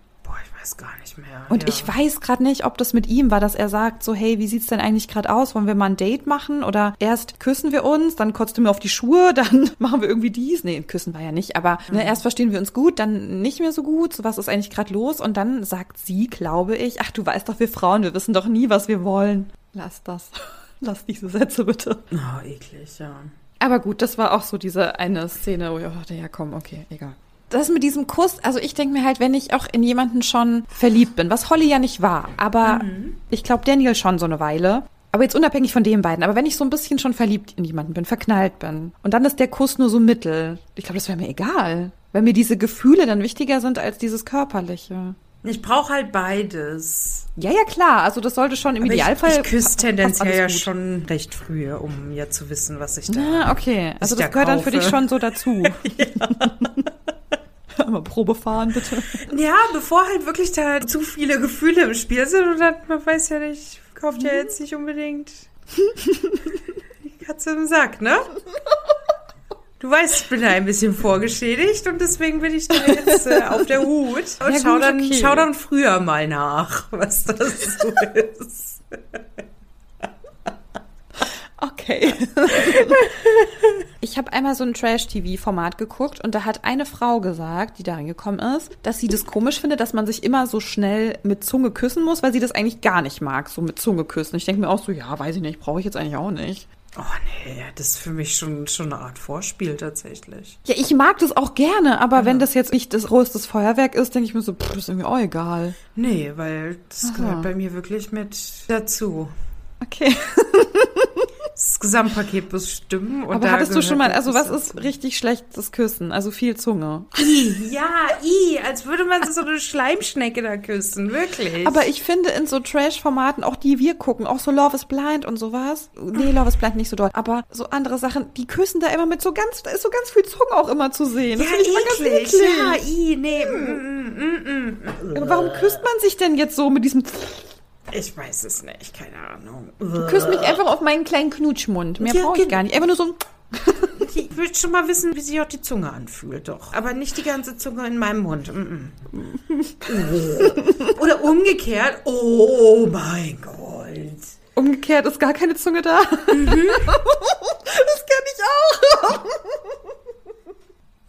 Weiß gar nicht mehr. Und ja. ich weiß gerade nicht, ob das mit ihm war, dass er sagt, so, hey, wie sieht's denn eigentlich gerade aus? Wollen wir mal ein Date machen? Oder erst küssen wir uns, dann kotzt du mir auf die Schuhe, (laughs) dann machen wir irgendwie dies. Nee, küssen war ja nicht, aber ne, mhm. ne, erst verstehen wir uns gut, dann nicht mehr so gut. So, was ist eigentlich gerade los? Und dann sagt sie, glaube ich, ach, du weißt doch, wir Frauen, wir wissen doch nie, was wir wollen. Lass das. (laughs) Lass diese Sätze bitte. Oh, eklig, ja. Aber gut, das war auch so diese eine Szene, wo ich auch dachte, ja komm, okay, egal. Das mit diesem Kuss, also ich denke mir halt, wenn ich auch in jemanden schon verliebt bin, was Holly ja nicht war, aber ich glaube Daniel schon so eine Weile. Aber jetzt unabhängig von den beiden, aber wenn ich so ein bisschen schon verliebt in jemanden bin, verknallt bin, und dann ist der Kuss nur so mittel, ich glaube, das wäre mir egal. Weil mir diese Gefühle dann wichtiger sind als dieses Körperliche. Ich brauche halt beides. Ja, ja, klar. Also das sollte schon im Aber Idealfall. Ich, ich küsse tendenziell ja schon recht früh, um ja zu wissen, was ich da. Ah, okay. Also ich da das gehört dann für dich kaufe. schon so dazu. (laughs) (laughs) Mal Probe fahren, bitte. Ja, bevor halt wirklich da zu viele Gefühle im Spiel sind und dann, man weiß ja nicht, kauft ja jetzt nicht unbedingt die Katze im Sack, ne? Du weißt, ich bin da ein bisschen vorgeschädigt und deswegen bin ich da jetzt äh, auf der Hut und Ja, schau, gut, dann, okay. schau dann früher mal nach, was das so ist. Okay. (laughs) ich habe einmal so ein Trash-TV-Format geguckt und da hat eine Frau gesagt, die da reingekommen ist, dass sie das komisch findet, dass man sich immer so schnell mit Zunge küssen muss, weil sie das eigentlich gar nicht mag, so mit Zunge küssen. Ich denke mir auch so, ja, weiß ich nicht, brauche ich jetzt eigentlich auch nicht. Oh nee, das ist für mich schon, schon eine Art Vorspiel tatsächlich. Ja, ich mag das auch gerne, aber wenn das jetzt nicht das größtes Feuerwerk ist, denke ich mir so, pff, ist irgendwie auch egal. Nee, weil das Aha. gehört bei mir wirklich mit dazu. Okay. (laughs) Gesamtpaket muss stimmen. Aber hattest du schon mal, also was ist richtig schlechtes Küssen? Also viel Zunge. I, (laughs) ja, i, als würde man so eine Schleimschnecke da küssen, wirklich. Aber ich finde in so Trash-Formaten, auch die wir gucken, auch so Love is Blind und sowas. Nee, Love is Blind nicht so doll. Aber so andere Sachen, die küssen da immer mit so ganz, da ist so ganz viel Zunge auch immer zu sehen. Das ja, finde ich immer ganz eklig. eklig. Ja, i, nee. Mm, mm, mm, mm. Aber warum küsst man sich denn jetzt so mit diesem, Ich weiß es nicht, keine Ahnung. küsst mich einfach auf meinen kleinen Knutschmund. Mehr Ja, brauche ich genau. gar nicht. Einfach nur so ein, Ich will schon mal wissen, wie sich auch die Zunge anfühlt, doch. Aber nicht die ganze Zunge in meinem Mund. Mm, mm. (laughs) Oder umgekehrt. Oh mein Gott. umgekehrt ist gar keine Zunge da. (laughs) das kenne ich auch. (laughs)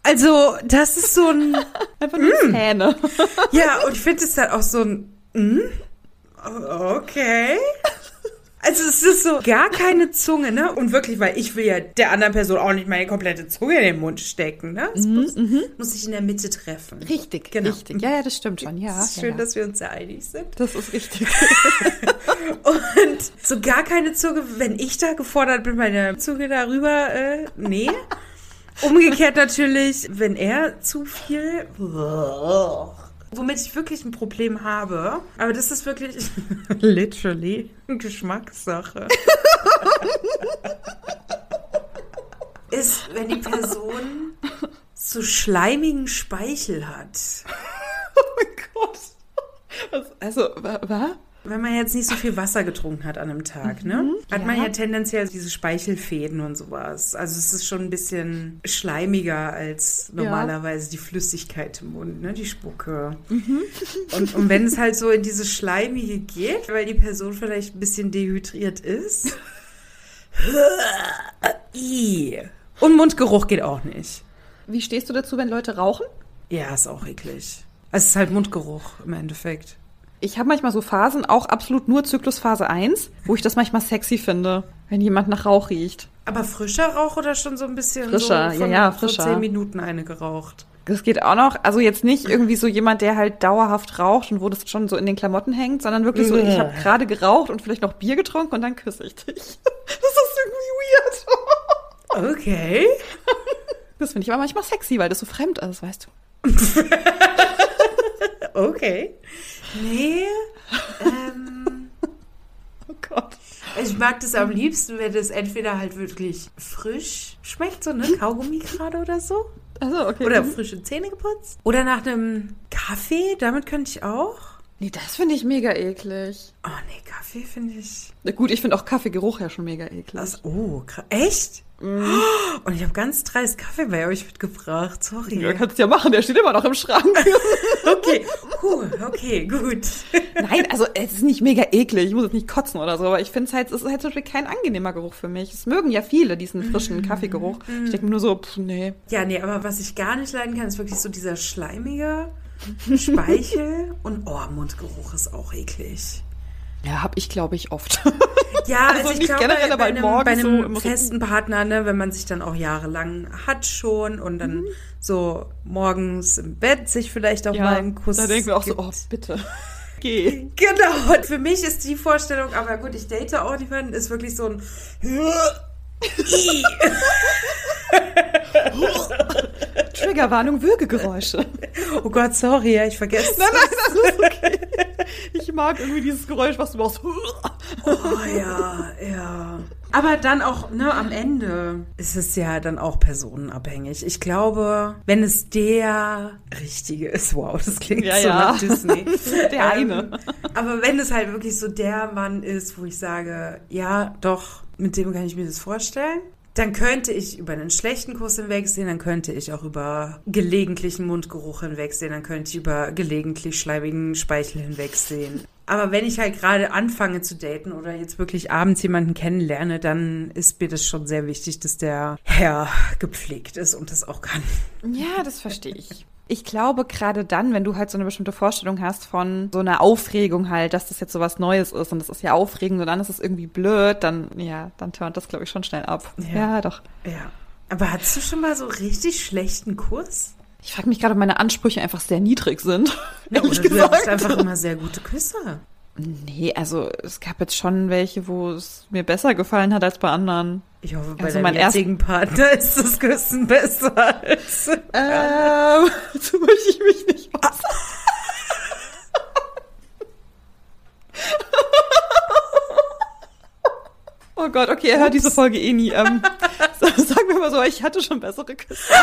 Also, das ist so ein. Einfach nur Zähne. Ja, und ich finde es dann auch so ein. Mm? Okay. Also es ist so gar keine Zunge, ne? Und wirklich, weil ich will ja der anderen Person auch nicht meine komplette Zunge in den Mund stecken, ne? Es muss, muss sich in der Mitte treffen. Richtig, Genau. richtig. Ja, ja, das stimmt schon. Ja, Es ist ja, schön, ja. dass wir uns da einig sind. das ist richtig. (laughs) Und so gar keine Zunge, wenn ich da gefordert bin, meine Zunge darüber, äh, nee. Umgekehrt natürlich, wenn er zu viel, womit ich wirklich ein Problem habe, aber das ist wirklich (laughs) literally Geschmackssache. (laughs) ist, wenn die Person so schleimigen Speichel hat. (laughs) Oh mein Gott. Was, also, wa? Wenn man jetzt nicht so viel Wasser getrunken hat an einem Tag, ne? Hat man ja. ja tendenziell diese Speichelfäden und sowas. Also es ist schon ein bisschen schleimiger als normalerweise die Flüssigkeit im Mund, ne? Die Spucke. Und, und wenn es halt so in diese Schleimige geht, weil die Person vielleicht ein bisschen dehydriert ist. (laughs) Und Mundgeruch geht auch nicht. Wie stehst du dazu, wenn Leute rauchen? Ja, ist auch eklig. Es ist halt Mundgeruch im Endeffekt. Ich habe manchmal so Phasen, auch absolut nur Zyklusphase 1, wo ich das manchmal sexy finde, wenn jemand nach Rauch riecht. Aber frischer Rauch oder schon so ein bisschen Frischer, so ja, ja, vor frischer. zehn Minuten eine geraucht? Das geht auch noch. Also jetzt nicht irgendwie so jemand, der halt dauerhaft raucht und wo das schon so in den Klamotten hängt, sondern wirklich so, ich habe gerade geraucht und vielleicht noch Bier getrunken und dann küsse ich dich. (laughs) Das ist irgendwie weird. Okay. Das finde ich aber manchmal sexy, weil das so fremd ist, weißt du. (laughs) Okay. Nee. Ähm, (laughs) Oh Gott. ich mag das am liebsten, wenn das entweder halt wirklich frisch schmeckt, so ne Kaugummi gerade oder so. Also, okay. Oder Mhm. frische Zähne geputzt. Oder nach einem Kaffee, damit könnte ich auch. Nee, das finde ich mega eklig. Oh nee, Kaffee finde ich. Na gut, ich finde auch Kaffeegeruch ja schon mega eklig. Das, oh, echt? Und ich habe ganz dreist Kaffee bei euch mitgebracht. Sorry. Ja, kannst du ja machen, der steht immer noch im Schrank. (laughs) Okay, cool, okay, gut. Nein, also es ist nicht mega eklig, ich muss jetzt nicht kotzen oder so, aber ich finde es halt, es ist halt zum Beispiel kein angenehmer Geruch für mich. Es mögen ja viele, diesen frischen Kaffeegeruch. Ich denke mir nur so, pff, nee. Ja, nee, aber was ich gar nicht leiden kann, ist wirklich so dieser schleimige Speichel (laughs) und oh, Mundgeruch ist auch eklig. Ja, hab ich, glaube ich, oft. (laughs) Ja, also, Also ich nicht glaube, generell, bei, bei einem, bei einem so so, festen Partner, ne, wenn man sich dann auch jahrelang hat schon und dann Mhm. so morgens im Bett sich vielleicht auch mal einen Kuss da denken wir auch so, gibt. oh, bitte. (laughs) Geh. (laughs) Genau, und für mich ist die Vorstellung, aber gut, ich date auch niemanden, ist wirklich so ein (laughs) Triggerwarnung, Würgegeräusche. Oh Gott, sorry, ich vergesse. Nein, nein, das ist (laughs) okay. Ich mag irgendwie dieses Geräusch, was du machst. Oh ja, ja. Aber dann auch, ne, am Ende ist es ja dann auch personenabhängig. Ich glaube, wenn es der Richtige ist, wow, das klingt Ja, so ja. nach Disney. (laughs) Der Ähm, eine. Aber wenn es halt wirklich so der Mann ist, wo ich sage, ja, doch, mit dem kann ich mir das vorstellen, dann könnte ich über einen schlechten Kuss hinwegsehen, dann könnte ich auch über gelegentlichen Mundgeruch hinwegsehen, dann könnte ich über gelegentlich schleimigen Speichel hinwegsehen. Aber wenn ich halt gerade anfange zu daten oder jetzt wirklich abends jemanden kennenlerne, dann ist mir das schon sehr wichtig, dass der Herr gepflegt ist und das auch kann. Ja, das verstehe ich. Ich glaube, gerade dann, wenn du halt so eine bestimmte Vorstellung hast von so einer Aufregung halt, dass das jetzt so was Neues ist und das ist ja aufregend und dann ist es irgendwie blöd, dann, ja, dann turnt das, glaube ich, schon schnell ab. Ja. Ja, doch. Ja. Aber hattest du schon mal so richtig schlechten Kuss? Ich frage mich gerade, ob meine Ansprüche einfach sehr niedrig sind. Ja, oder du hast einfach immer sehr gute Küsse. Nee, also es gab jetzt schon welche, wo es mir besser gefallen hat als bei anderen. Ich hoffe, bei Also deinem mein erst- jetzigen Partner (laughs) ist das Küssen besser als... Ähm, so möchte ich mich nicht aus. (laughs) Oh Gott, okay, er hört diese Folge eh nie. Ähm, (laughs) sagen wir mal so, ich hatte schon bessere Küsse.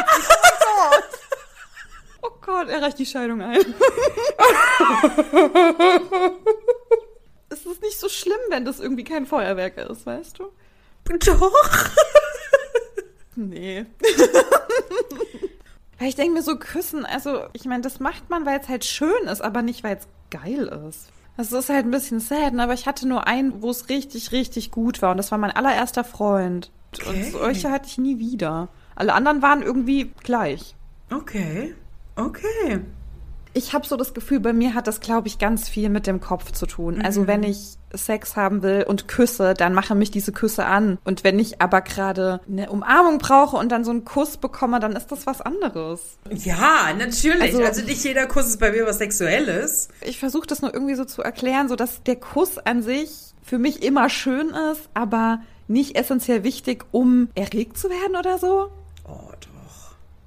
Oh Gott. Er reicht die Scheidung ein. (laughs) es ist nicht so schlimm, wenn das irgendwie kein Feuerwerk ist, weißt du? Doch. Nee. Weil ich denke mir so, küssen, also ich meine, das macht man, weil es halt schön ist, aber nicht, weil es geil ist. Das ist halt ein bisschen sad, ne? aber ich hatte nur einen, wo es richtig, richtig gut war und das war mein allererster Freund. Okay. Und solche hatte ich nie wieder. Alle anderen waren irgendwie gleich. Okay. Okay. Ich habe so das Gefühl, bei mir hat das, glaube ich, ganz viel mit dem Kopf zu tun. Mhm. Also wenn ich Sex haben will und küsse, dann machen mich diese Küsse an. Und wenn ich aber gerade eine Umarmung brauche und dann so einen Kuss bekomme, dann ist das was anderes. Ja, natürlich. Also, Also- nicht jeder Kuss ist bei mir was Sexuelles. Ich versuche das nur irgendwie so zu erklären, so dass der Kuss an sich für mich immer schön ist, aber nicht essentiell wichtig, um erregt zu werden oder so. Oh, doch.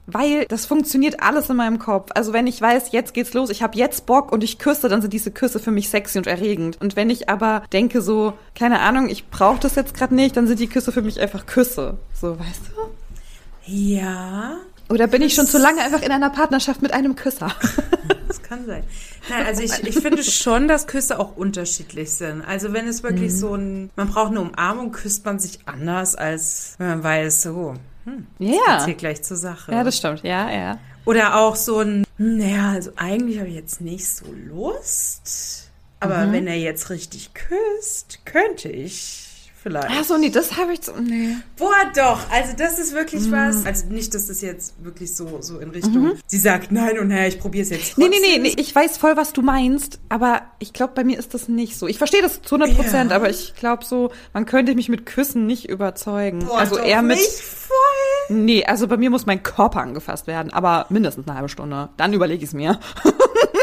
Weil das funktioniert alles in meinem Kopf. Also wenn ich weiß, jetzt geht's los, ich habe jetzt Bock und ich küsse, dann sind diese Küsse für mich sexy und erregend. Und wenn ich aber denke so, keine Ahnung, ich brauche das jetzt gerade nicht, dann sind die Küsse für mich einfach Küsse. So, weißt du? Ja, Oder bin ich schon zu lange einfach in einer Partnerschaft mit einem Küsser? (laughs) das kann sein. Nein, also ich, ich finde schon, dass Küsse auch unterschiedlich sind. Also wenn es wirklich Mhm. so ein, man braucht eine Umarmung, küsst man sich anders, als wenn man weiß, so, hm, Ja. jetzt hier gleich zur Sache. Ja, das stimmt. Ja, ja. Oder auch so ein, hm, naja, also eigentlich habe ich jetzt nicht so Lust. Aber Mhm. wenn er jetzt richtig küsst, könnte ich vielleicht. Ach so, nee, das habe ich so, nee. Boah, doch. Also das ist Mhm. wirklich was. Also nicht, dass das jetzt wirklich so, so in Richtung, sie sagt, nein und nein, ich probiere es jetzt Nee, trotzdem. nee, nee, nee, ich weiß voll, was du meinst, aber ich glaube, bei mir ist das nicht so. Ich verstehe das zu 100 Prozent, Ja. aber ich glaube so, man könnte mich mit Küssen nicht überzeugen. Boah, also doch eher mit. nicht voll. Nee, also bei mir muss mein Körper angefasst werden, aber mindestens eine halbe Stunde. Dann überlege ich es mir. (laughs)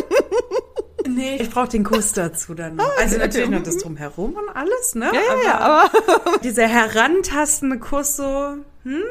Nee, ich brauche den Kuss dazu dann noch. Also natürlich noch das Drumherum und alles, ne? Ja, ja, ja, aber. (laughs) dieser herantastende Kuss so, hm,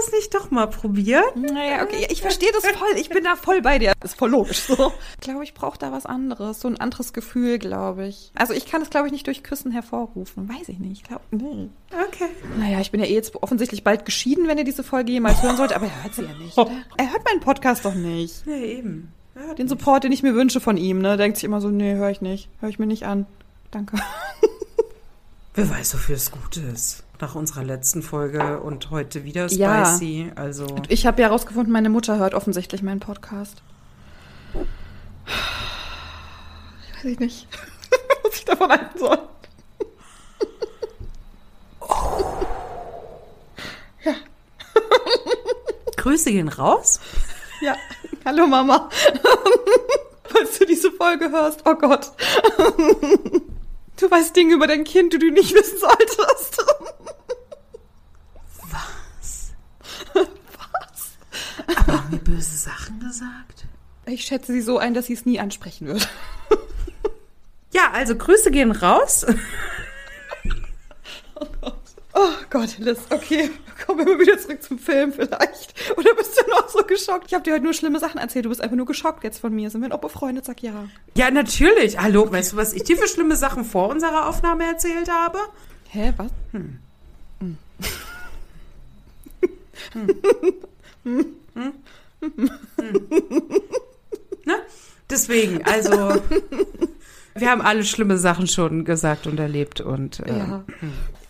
es nicht doch mal probieren? Naja, okay, ich verstehe das voll. Ich bin da voll bei dir. Ist voll logisch so. Ich glaube, ich brauche da was anderes. So ein anderes Gefühl, glaube ich. Also ich kann es, glaube ich, nicht durch Küssen hervorrufen. Weiß ich nicht. Ich glaube, nee. Okay. Naja, ich bin ja eh jetzt offensichtlich bald geschieden, wenn ihr diese Folge jemals hören sollt, aber er hört sie ja nicht. Oder? Er hört meinen Podcast doch nicht. Nee, eben. Ja, Den Support, den ich mir wünsche von ihm, ne, denkt sich immer so, nee, höre ich nicht. Höre ich mir nicht an. Danke. (laughs) Wer weiß, wofür es gut ist. Nach unserer letzten Folge und heute wieder Ja. spicy. Also. Ich habe ja herausgefunden, meine Mutter hört offensichtlich meinen Podcast. Ich weiß nicht, (laughs) was ich davon halten soll. (laughs) Grüße gehen raus. Ja, (laughs) hallo Mama. (laughs) Falls du diese Folge hörst, oh Gott. (laughs) Du weißt Dinge über dein Kind, die du nicht wissen solltest. Was? Was? Aber haben wir böse Sachen gesagt? Ich schätze sie so ein, dass sie es nie ansprechen wird. Ja, also Grüße gehen raus. Oh Gott. Oh Gott, Liz, okay. Kommen wir mal wieder zurück zum Film vielleicht. Oder bist du noch so geschockt? Ich habe dir heute nur schlimme Sachen erzählt. Du bist einfach nur geschockt jetzt von mir. Sind wir noch befreundet? Sag ja. Ja, natürlich. Hallo, weißt du, was ich dir für schlimme Sachen vor unserer Aufnahme erzählt habe? Hä, was? Hm. Hm. Hm. Hm. Ne? Deswegen, also wir haben alle schlimme Sachen schon gesagt und erlebt und äh, Ja.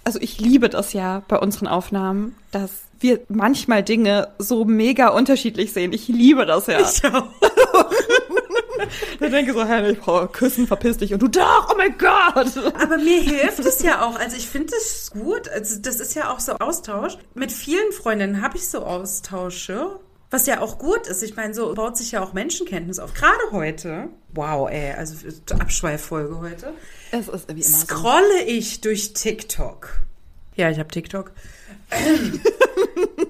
Also ich liebe das ja bei unseren Aufnahmen, dass wir manchmal Dinge so mega unterschiedlich sehen. Ich liebe das ja. ich auch. (laughs) Ich denke so, hey, ich brauche Küssen, verpiss dich. Und du, doch, oh mein Gott. Aber mir hilft es ja auch. Also ich finde es gut. Also das ist ja auch so Austausch. Mit vielen Freundinnen habe ich so Austausche. Was ja auch gut ist. Ich meine, so baut sich ja auch Menschenkenntnis auf. Gerade heute. Wow, ey. Also Abschweiffolge heute. Es ist wie immer so. Scrolle ich durch TikTok. Ja, ich habe TikTok. (laughs)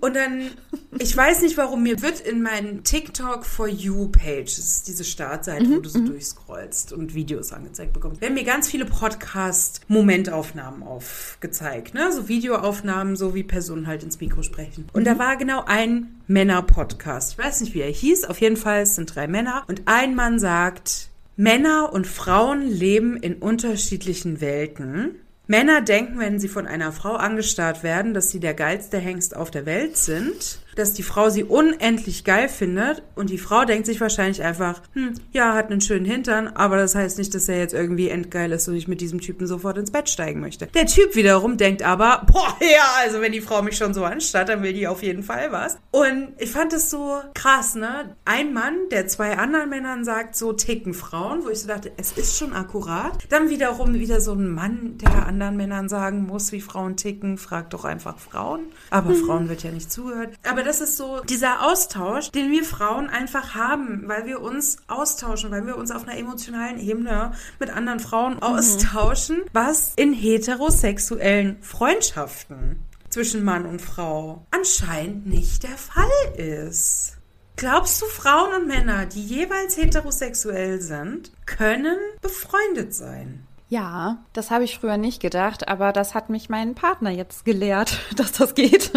Und dann, ich weiß nicht warum, mir wird in meinen TikTok For You Page, das ist diese Startseite, wo du so durchscrollst und Videos angezeigt bekommst, werden mir ganz viele Podcast-Momentaufnahmen aufgezeigt, ne? So Videoaufnahmen, so wie Personen halt ins Mikro sprechen. Und da war genau ein Männer-Podcast. Ich weiß nicht, wie er hieß. Auf jeden Fall, es sind drei Männer. Und ein Mann sagt, Männer und Frauen leben in unterschiedlichen Welten. Männer denken, wenn sie von einer Frau angestarrt werden, dass sie der geilste Hengst auf der Welt sind, dass die Frau sie unendlich geil findet und die Frau denkt sich wahrscheinlich einfach, hm, ja, hat einen schönen Hintern, aber das heißt nicht, dass er jetzt irgendwie endgeil ist und ich mit diesem Typen sofort ins Bett steigen möchte. Der Typ wiederum denkt aber, boah, (laughs) ja, also wenn die Frau mich schon so anstarrt, dann will die auf jeden Fall was. Und ich fand es so krass, ne? Ein Mann, der zwei anderen Männern sagt, so ticken Frauen, wo ich so dachte, es ist schon akkurat. Dann wiederum wieder so ein Mann, der anderen Männern sagen muss, wie Frauen ticken, fragt doch einfach Frauen. Aber Frauen wird ja nicht zugehört. Aber das ist so dieser Austausch, den wir Frauen einfach haben, weil wir uns austauschen, weil wir uns auf einer emotionalen Ebene mit anderen Frauen austauschen, was in heterosexuellen Freundschaften zwischen Mann und Frau anscheinend nicht der Fall ist. Glaubst du, Frauen und Männer, die jeweils heterosexuell sind, können befreundet sein? Ja, das habe ich früher nicht gedacht, aber das hat mich mein Partner jetzt gelehrt, (laughs) dass das geht.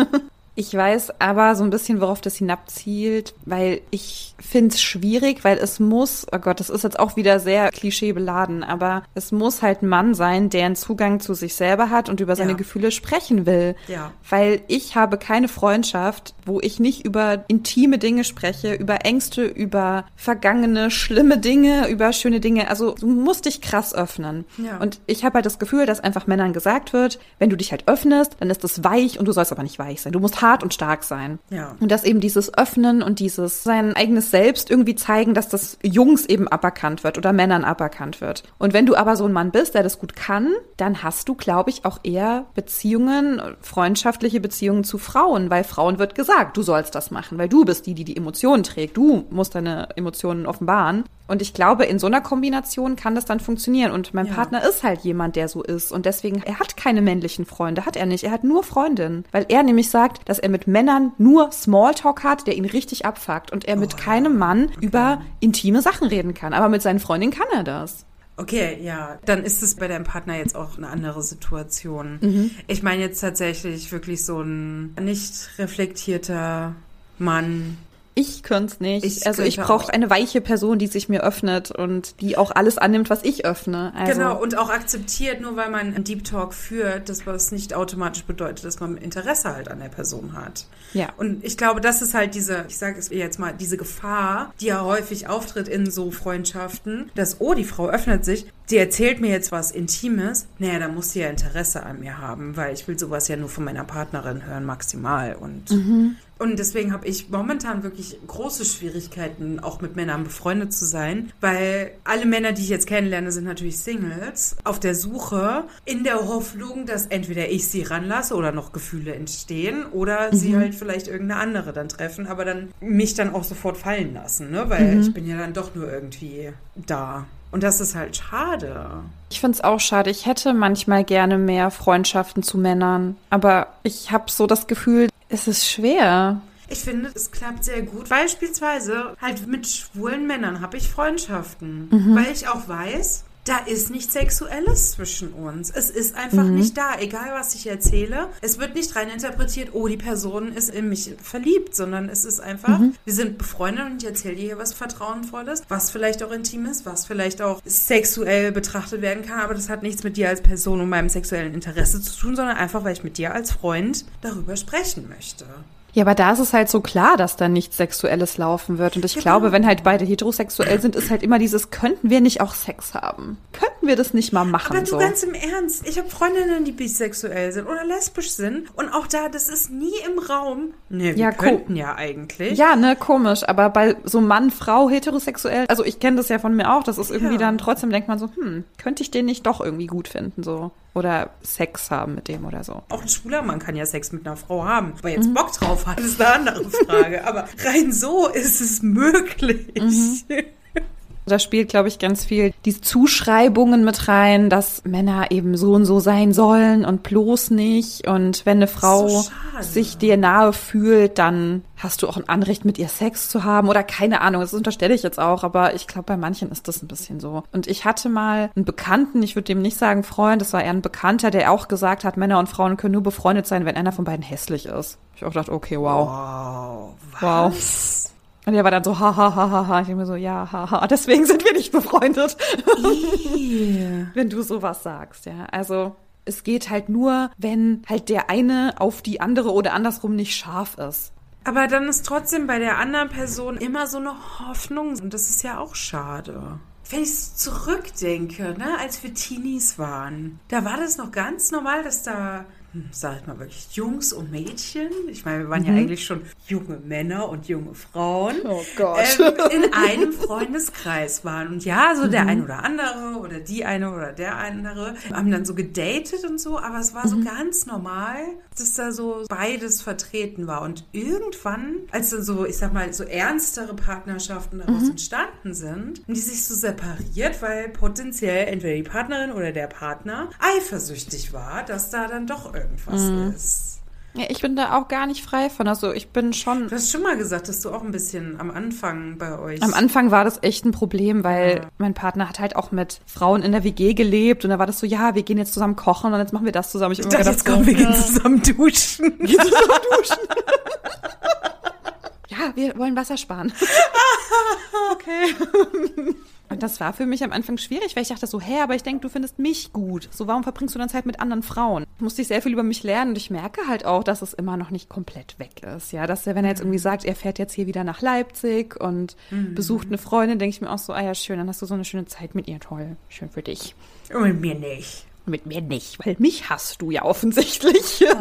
Ich weiß aber so ein bisschen, worauf das hinabzielt, weil ich finde es schwierig, weil es muss, oh Gott, das ist jetzt auch wieder sehr klischeebeladen, aber es muss halt ein Mann sein, der einen Zugang zu sich selber hat und über seine Ja. Gefühle sprechen will. Ja. Weil ich habe keine Freundschaft, wo ich nicht über intime Dinge spreche, über Ängste, über vergangene, schlimme Dinge, über schöne Dinge. Also du musst dich krass öffnen. Ja. Und ich habe halt das Gefühl, dass einfach Männern gesagt wird, wenn du dich halt öffnest, dann ist das weich und du sollst aber nicht weich sein. Du musst hart und stark sein. Ja. Und dass eben dieses Öffnen und dieses sein eigenes Selbst irgendwie zeigen, dass das Jungs eben aberkannt wird oder Männern aberkannt wird. Und wenn du aber so ein Mann bist, der das gut kann, dann hast du, glaube ich, auch eher Beziehungen, freundschaftliche Beziehungen zu Frauen, weil Frauen wird gesagt, du sollst das machen, weil du bist die, die die Emotionen trägt. Du musst deine Emotionen offenbaren. Und ich glaube, in so einer Kombination kann das dann funktionieren. Und mein Ja. Partner ist halt jemand, der so ist. Und deswegen, er hat keine männlichen Freunde, hat er nicht. Er hat nur Freundinnen. Weil er nämlich sagt, dass er mit Männern nur Smalltalk hat, der ihn richtig abfuckt. Und er mit keinem Mann über intime Sachen reden kann. Aber mit seinen Freundinnen kann er das. Okay, ja, dann ist es bei deinem Partner jetzt auch eine andere Situation. Ich meine jetzt tatsächlich wirklich so ein nicht reflektierter Mann. Ich könnte es nicht. Ich also ich brauche auch. eine weiche Person, die sich mir öffnet und die auch alles annimmt, was ich öffne. Also, Genau, und auch akzeptiert, nur weil man einen Deep Talk führt, dass was nicht automatisch bedeutet, dass man Interesse halt an der Person hat. Ja. Und ich glaube, das ist halt diese, ich sage es jetzt mal, diese Gefahr, die ja häufig auftritt in so Freundschaften, dass, oh, die Frau öffnet sich, die erzählt mir jetzt was Intimes, naja, da muss sie ja Interesse an mir haben, weil ich will sowas ja nur von meiner Partnerin hören, maximal. Und, und deswegen habe ich momentan wirklich große Schwierigkeiten, auch mit Männern befreundet zu sein, weil alle Männer, die ich jetzt kennenlerne, sind natürlich Singles, auf der Suche, in der Hoffnung, dass entweder ich sie ranlasse oder noch Gefühle entstehen oder sie halt vielleicht irgendeine andere dann treffen, aber dann mich dann auch sofort fallen lassen, ne? weil ich bin ja dann doch nur irgendwie da. Und das ist halt schade. Ich finde es auch schade. Ich hätte manchmal gerne mehr Freundschaften zu Männern. Aber ich habe so das Gefühl, es ist schwer. Ich finde, es klappt sehr gut. Beispielsweise halt mit schwulen Männern habe ich Freundschaften, weil ich auch weiß, da ist nichts Sexuelles zwischen uns. Es ist einfach nicht da, egal was ich erzähle. Es wird nicht rein interpretiert, oh, die Person ist in mich verliebt, sondern es ist einfach, wir sind befreundet und ich erzähle dir hier was Vertrauenvolles, was vielleicht auch intim ist, was vielleicht auch sexuell betrachtet werden kann, aber das hat nichts mit dir als Person und meinem sexuellen Interesse zu tun, sondern einfach, weil ich mit dir als Freund darüber sprechen möchte. Ja, aber da ist es halt so klar, dass da nichts Sexuelles laufen wird. Und ich Genau. glaube, wenn halt beide heterosexuell sind, ist halt immer dieses, könnten wir nicht auch Sex haben? Könnten wir das nicht mal machen? Aber du so? ganz im Ernst, ich habe Freundinnen, die bisexuell sind oder lesbisch sind und auch da, das ist nie im Raum. Nee, wir Ja, könnten ja eigentlich. Ja, ne, komisch. Aber bei so Mann, Frau, heterosexuell, also ich kenne das ja von mir auch, das ist irgendwie Ja. dann trotzdem denkt man so, hm, könnte ich den nicht doch irgendwie gut finden, so. Oder Sex haben mit dem oder so. Auch ein schwuler Mann kann ja Sex mit einer Frau haben. Ob er Mhm. jetzt Bock drauf hat, ist eine andere Frage. Aber rein so ist es möglich. Mhm. Da spielt, glaube ich, ganz viel die Zuschreibungen mit rein, dass Männer eben so und so sein sollen und bloß nicht. Und wenn eine Frau So sich dir nahe fühlt, dann hast du auch ein Anrecht, mit ihr Sex zu haben oder keine Ahnung. Das unterstelle ich jetzt auch, aber ich glaube, bei manchen ist das ein bisschen so. Und ich hatte mal einen Bekannten, ich würde dem nicht sagen Freund, das war eher ein Bekannter, der auch gesagt hat, Männer und Frauen können nur befreundet sein, wenn einer von beiden hässlich ist. Ich auch gedacht, okay, wow. Wow. Wow. Und er war dann so, ha, ha, ha, ha, ha. Ich denke mir so, ja, ha, ha. Deswegen sind wir nicht befreundet. Ih. (laughs) wenn du sowas sagst, ja. Also, es geht halt nur, wenn halt der eine auf die andere oder andersrum nicht scharf ist. Aber dann ist trotzdem bei der anderen Person immer so eine Hoffnung. Und das ist ja auch schade. Wenn ich so zurückdenke, ne, als wir Teenies waren, da war das noch ganz normal, dass da, sag ich mal wirklich, Jungs und Mädchen, ich meine, wir waren ja eigentlich schon junge Männer und junge Frauen, Oh Gott. ähm, in einem Freundeskreis waren. Und ja, so der ein oder andere oder die eine oder der andere haben dann so gedatet und so, aber es war so ganz normal, dass da so beides vertreten war. Und irgendwann, als dann so, ich sag mal, so ernstere Partnerschaften daraus entstanden sind, haben die sich so separiert, weil potenziell entweder die Partnerin oder der Partner eifersüchtig war, dass da dann doch irgendwas ist. Ja, ich bin da auch gar nicht frei von. Also, ich bin schon. Du hast schon mal gesagt, dass du auch ein bisschen am Anfang bei euch. Am Anfang war das echt ein Problem, weil Ja. mein Partner hat halt auch mit Frauen in der WG gelebt und da war das so, ja, wir gehen jetzt zusammen kochen und jetzt machen wir das zusammen. Ich Ich dachte, gedacht, jetzt kommen wir so, gehen zusammen duschen. (laughs) Geh zusammen duschen. (laughs) ja, wir wollen Wasser sparen. (laughs) okay. Und das war für mich am Anfang schwierig, weil ich dachte so, hä, aber ich denke, du findest mich gut. So, warum verbringst du dann Zeit mit anderen Frauen? Musste ich sehr viel über mich lernen und ich merke halt auch, dass es immer noch nicht komplett weg ist. Ja, dass er, wenn er jetzt irgendwie sagt, er fährt jetzt hier wieder nach Leipzig und besucht eine Freundin, denke ich mir auch so, ah ja, schön, dann hast du so eine schöne Zeit mit ihr. Toll, schön für dich. Und mir nicht. Mit mir nicht, weil mich hast du ja offensichtlich. (laughs)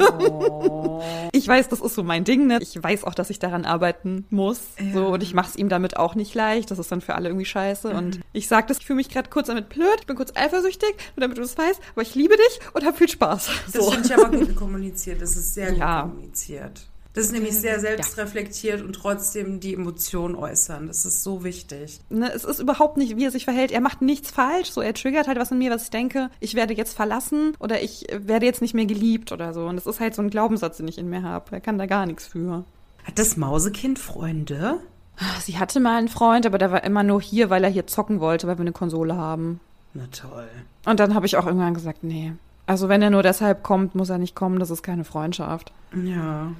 Ich weiß, das ist so mein Ding, ne? Ich weiß auch, dass ich daran arbeiten muss. So, und ich mache es ihm damit auch nicht leicht. Das ist dann für alle irgendwie scheiße. Und ich sage das, ich fühle mich gerade kurz damit blöd, ich bin kurz eifersüchtig, nur damit du das weißt, aber ich liebe dich und hab viel Spaß. Das So. finde ich aber gut (laughs) kommuniziert. Das ist sehr Ja. gut kommuniziert. Das ist nämlich sehr selbstreflektiert und trotzdem die Emotion äußern. Das ist so wichtig. Ne, es ist überhaupt nicht, wie er sich verhält. Er macht nichts falsch. So, er triggert halt was in mir, was ich denke, ich werde jetzt verlassen oder ich werde jetzt nicht mehr geliebt oder so. Und das ist halt so ein Glaubenssatz, den ich in mir habe. Er kann da gar nichts für. Hat das Mausekind Freunde? Sie hatte mal einen Freund, aber der war immer nur hier, weil er hier zocken wollte, weil wir eine Konsole haben. Na toll. Und dann habe ich auch irgendwann gesagt, nee. Also wenn er nur deshalb kommt, muss er nicht kommen, das ist keine Freundschaft. Ja.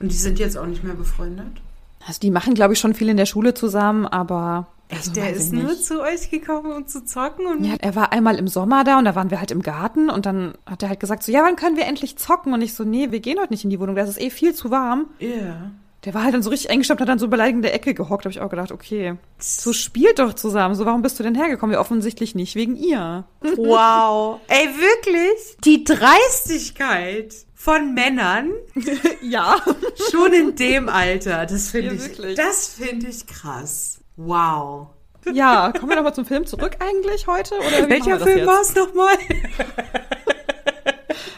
Und die sind jetzt auch nicht mehr befreundet? Also die machen, glaube ich, schon viel in der Schule zusammen, aber. Echt, also der ist nur nicht. zu euch gekommen, um zu zocken und Ja, er war einmal im Sommer da und da waren wir halt im Garten und dann hat er halt gesagt so, ja, wann können wir endlich zocken? Und ich so, nee, wir gehen heute nicht in die Wohnung, da ist es eh viel zu warm. Ja. Der war halt dann so richtig eingestaubt, hat dann so beleidigend in der Ecke gehockt, habe ich auch gedacht, okay, so spielt doch zusammen. So, warum bist du denn hergekommen? Ja, offensichtlich nicht wegen ihr. Wow. Ey, wirklich? Die Dreistigkeit von Männern (laughs) ja. schon in dem Alter. Das finde Ja, ich, wirklich. das finde ich krass. Wow. Ja, kommen wir nochmal zum Film zurück eigentlich heute? Oder Welcher Film war es nochmal? (laughs)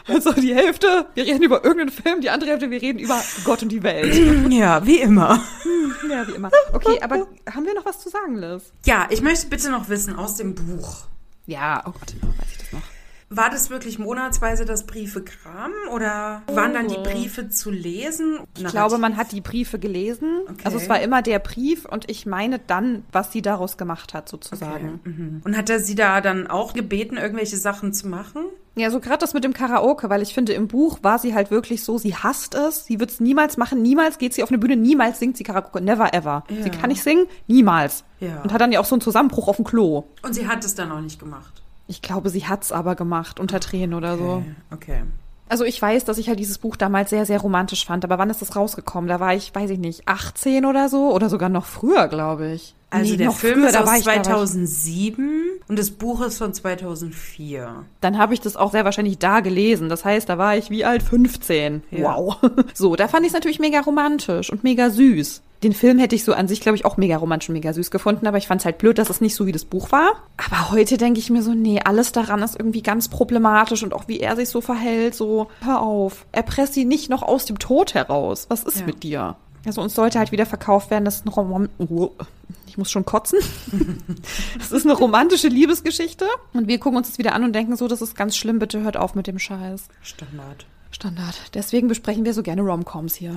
Also die Hälfte, wir reden über irgendeinen Film, die andere Hälfte, wir reden über Gott und die Welt. (laughs) Ja, wie immer. Ja, wie immer. Okay, aber haben wir noch was zu sagen, Liz? Ja, ich möchte bitte noch wissen aus dem Buch. Ja, oh Gott, weiß ich das noch. War das wirklich monatsweise das Briefe kamen oder waren dann die Briefe zu lesen? Ich glaube, man hat die Briefe gelesen. Okay. Also es war immer der Brief und ich meine dann, was sie daraus gemacht hat, sozusagen. Mhm. Und hat er sie da dann auch gebeten, irgendwelche Sachen zu machen? Ja, so gerade das mit dem Karaoke, weil ich finde, im Buch war sie halt wirklich so, sie hasst es, sie wird es niemals machen, niemals geht sie auf eine Bühne, niemals singt sie Karaoke, never ever. Ja. Sie kann nicht singen, niemals. Ja. Und hat dann ja auch so einen Zusammenbruch auf dem Klo. Und sie hat es dann auch nicht gemacht. Ich glaube, sie hat's aber gemacht, unter Tränen oder so. Okay. okay. Also ich weiß, dass ich halt dieses Buch damals sehr, sehr romantisch fand, aber wann ist das rausgekommen? Da war ich, weiß ich nicht, 18 oder so oder sogar noch früher, glaube ich. Also Nee, der Film früher, ist da war aus ich- da war ich- 2007 und das Buch ist von 2004. Dann habe ich das auch sehr wahrscheinlich da gelesen. Das heißt, da war ich wie alt? 15. Ja. Wow. (laughs) So, da fand ich es natürlich mega romantisch und mega süß. Den Film hätte ich so an sich, glaube ich, auch mega romantisch und mega süß gefunden, aber ich fand es halt blöd, dass es nicht so wie das Buch war. Aber heute denke ich mir so, nee, alles daran ist irgendwie ganz problematisch und auch wie er sich so verhält, so, hör auf, erpresst sie nicht noch aus dem Tod heraus. Was ist Ja. mit dir? Also uns sollte halt wieder verkauft werden, das ist ein Roman oh, ich muss schon kotzen. (laughs) Das ist eine romantische Liebesgeschichte. Und wir gucken uns das wieder an und denken so, das ist ganz schlimm, bitte hört auf mit dem Scheiß. Standard. Standard. Deswegen besprechen wir so gerne Romcoms hier.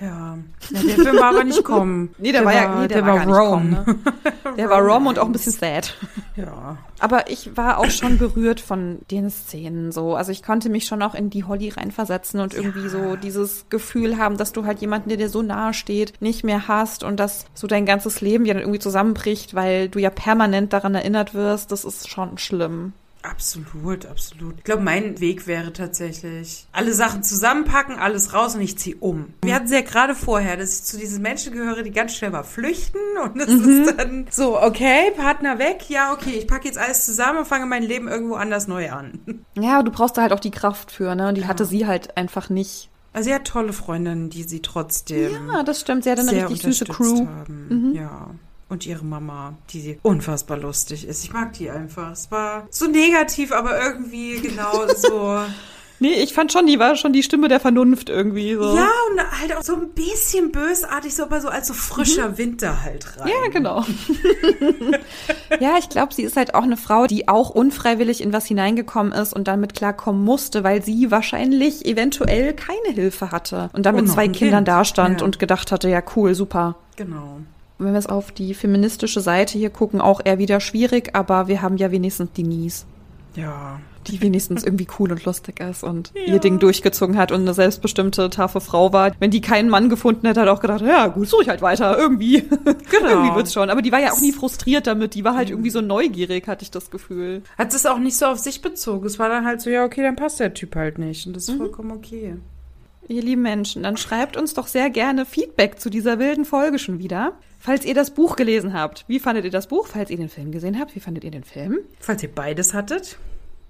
Ja. ja. Der Film war aber nicht (laughs) kommen. Nee, der, war ja, nee, der, war, gar nicht Rome. Rom, ne? (laughs) Der war Rom und auch ein bisschen sad. Ja. Aber ich war auch schon berührt von den Szenen so. Also ich konnte mich schon auch in die Holly reinversetzen und irgendwie so dieses Gefühl haben, dass du halt jemanden, der dir so nahe steht, nicht mehr hast und dass so dein ganzes Leben ja dann irgendwie zusammenbricht, weil du ja permanent daran erinnert wirst. Das ist schon schlimm. Absolut, absolut. Ich glaube, mein Weg wäre tatsächlich, alle Sachen zusammenpacken, alles raus und ich ziehe um. Wir hatten es ja gerade vorher, dass ich zu diesen Menschen gehöre, die ganz schnell mal flüchten und es ist dann so, okay, Partner weg, ja, okay, ich packe jetzt alles zusammen und fange mein Leben irgendwo anders neu an. (laughs) Ja, du brauchst da halt auch die Kraft für, ne? Und die hatte sie halt einfach nicht. Also sie hat tolle Freundinnen, die sie trotzdem Ja, das stimmt. Sie hatte eine sehr richtig süße Crew. haben. Ja. Und ihre Mama, die unfassbar lustig ist. Ich mag die einfach. Es war so negativ, aber irgendwie genau (laughs) so. Nee, ich fand schon, die war schon die Stimme der Vernunft irgendwie so. Ja, und halt auch so ein bisschen bösartig, so aber so als so frischer Winter halt rein. Ja, genau. (laughs) ja, ich glaube, sie ist halt auch eine Frau, die auch unfreiwillig in was hineingekommen ist und damit klarkommen musste, weil sie wahrscheinlich eventuell keine Hilfe hatte und dann mit noch zwei Kindern Kind. dastand Ja. und gedacht hatte, ja cool, super. Genau. Wenn wir es auf die feministische Seite hier gucken, auch eher wieder schwierig, aber wir haben ja wenigstens Denise, Ja. die wenigstens irgendwie cool und lustig ist und Ja. ihr Ding durchgezogen hat und eine selbstbestimmte, taffe Frau war. Wenn die keinen Mann gefunden hätte, hat auch gedacht, ja gut, suche ich halt weiter, irgendwie. (laughs) Genau. irgendwie (laughs) wird's schon. Aber die war ja auch nie frustriert damit, die war halt irgendwie so neugierig, hatte ich das Gefühl. Hat es auch nicht so auf sich bezogen. Es war dann halt so, ja, okay, dann passt der Typ halt nicht. Und das ist vollkommen okay. Ihr lieben Menschen, dann schreibt uns doch sehr gerne Feedback zu dieser wilden Folge schon wieder. Falls ihr das Buch gelesen habt, wie fandet ihr das Buch? Falls ihr den Film gesehen habt, wie fandet ihr den Film? Falls ihr beides hattet.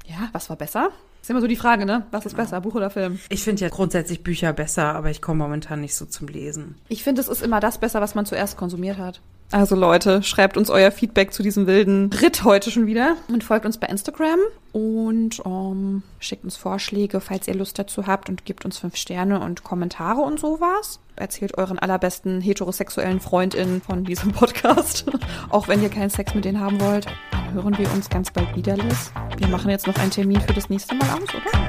Ja, was war besser? Ist immer so die Frage, ne? Was ist besser, Buch oder Film? Ich finde ja grundsätzlich Bücher besser, aber ich komme momentan nicht so zum Lesen. Ich finde, es ist immer das besser, was man zuerst konsumiert hat. Also Leute, schreibt uns euer Feedback zu diesem wilden Ritt heute schon wieder und folgt uns bei Instagram und ähm, schickt uns Vorschläge, falls ihr Lust dazu habt und gebt uns fünf Sterne und Kommentare und sowas. Erzählt euren allerbesten heterosexuellen FreundInnen von diesem Podcast, (laughs) auch wenn ihr keinen Sex mit denen haben wollt. Dann hören wir uns ganz bald wieder, Liz. Wir machen jetzt noch einen Termin für das nächste Mal aus, oder?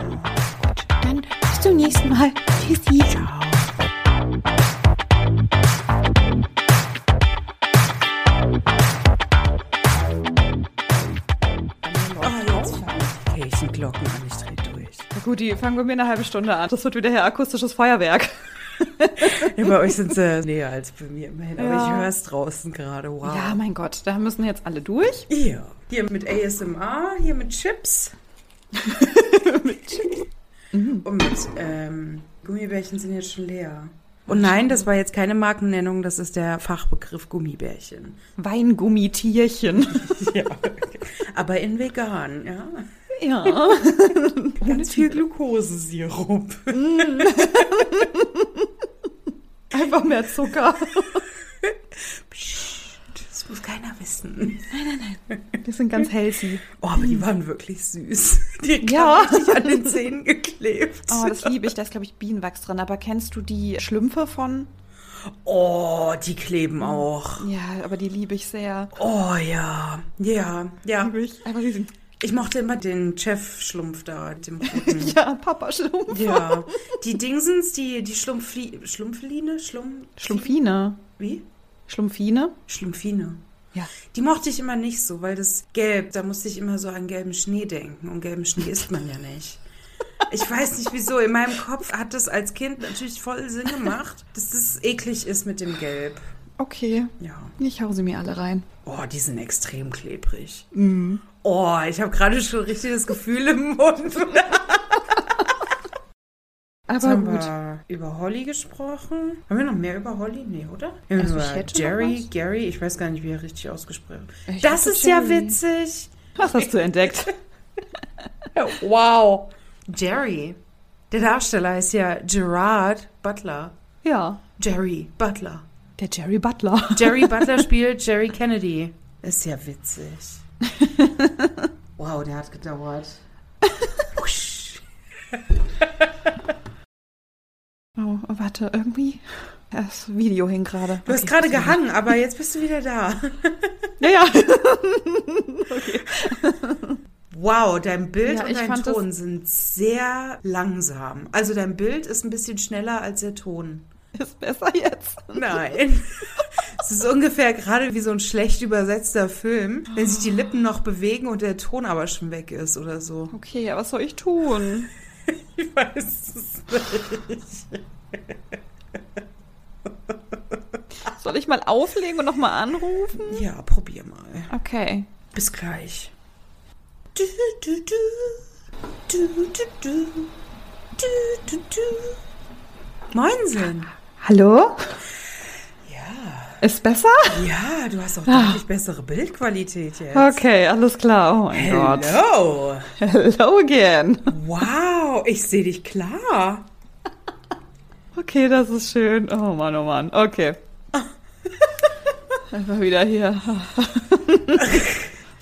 Gut, dann bis zum nächsten Mal. Tschüssi. Ciao. Die Kirchenglocken an, ich dreh durch. Na gut, die fangen wir mir eine halbe Stunde an. Das wird wieder hier akustisches Feuerwerk. Ja, bei euch sind sie näher als bei mir immerhin, aber Ja. ich höre es draußen gerade. Wow. Ja, mein Gott, da müssen jetzt alle durch. Hier. Hier mit ASMR, hier mit Chips. (laughs) Und mit ähm, Gummibärchen sind jetzt schon leer. Und nein, das war jetzt keine Markennennung, das ist der Fachbegriff Gummibärchen. Weingummitierchen. (laughs) Ja. Aber in vegan, ja. Ja. (laughs) Ganz viel Glukosesirup. (laughs) Einfach mehr Zucker. Das muss keiner wissen. Die sind ganz healthy. Oh, aber die waren wirklich süß. Die Ja. haben richtig an den Zähnen geklebt. Oh, das liebe ich. Da ist, glaube ich, Bienenwachs drin. Aber kennst du die Schlümpfe von? Oh, die kleben auch. Ja, aber die liebe ich sehr. Oh ja, ja, ja. Liebe ich. Aber die sind. Ich mochte immer den Chef-Schlumpf da, dem (laughs) roten. Ja, Papa Schlumpf. Ja, die Dingsens, die, die Schlumpfli Schlumpfline? Schlumpf Schlumpfine. Wie? Schlumpfine? Schlumpfine. Ja. Die mochte ich immer nicht so, weil das Gelb, da musste ich immer so an gelben Schnee denken. Und gelben Schnee isst man ja nicht. Ich weiß nicht wieso. In meinem Kopf hat das als Kind natürlich voll Sinn gemacht, dass das eklig ist mit dem Gelb. Okay. Ja. Ich hau sie mir alle rein. Oh, die sind extrem klebrig. Oh, ich habe gerade schon richtig das Gefühl im Mund. (laughs) Aber haben gut. wir über Holly gesprochen. Haben wir noch mehr über Holly? Nee, oder? Wir haben Also, über Jerry. Gary, ich weiß gar nicht, wie er richtig ausgesprochen Ich Das ist ja Jerry. witzig. Was hast du entdeckt? (laughs) Wow. Jerry. Der Darsteller ist ja Gerard Butler. Ja. Jerry Butler. Der Jerry Butler. (laughs) Jerry Butler spielt Jerry Kennedy. Ist ja witzig. (laughs) Wow, der hat gedauert. (laughs) Oh, warte, irgendwie. Das Video hing gerade. Du hast gerade gehangen, aber jetzt bist du wieder da. Ja, ja. Wow, dein Bild Ja, und dein Ton sind sehr langsam. Also dein Bild ist ein bisschen schneller als der Ton. (laughs) Ist besser jetzt. Nein. (laughs) Es ist ungefähr gerade wie so ein schlecht übersetzter Film, wenn sich die Lippen noch bewegen und der Ton aber schon weg ist oder so. Okay, ja, was soll ich tun? (laughs) Ich weiß es nicht. Soll ich mal auflegen und nochmal anrufen? Ja, probier mal. Okay. Bis gleich. Du, du, du. Du, du, du. Du, du, du. Moinsen. Hallo? Ja. Ist besser? Ja, du hast auch deutlich bessere Bildqualität jetzt. Okay, alles klar. Oh mein Gott. Hello. (laughs) Hello again. Wow, ich sehe dich klar. (laughs) Okay, das ist schön. Oh Mann, oh Mann. Okay. (laughs) Einfach wieder hier.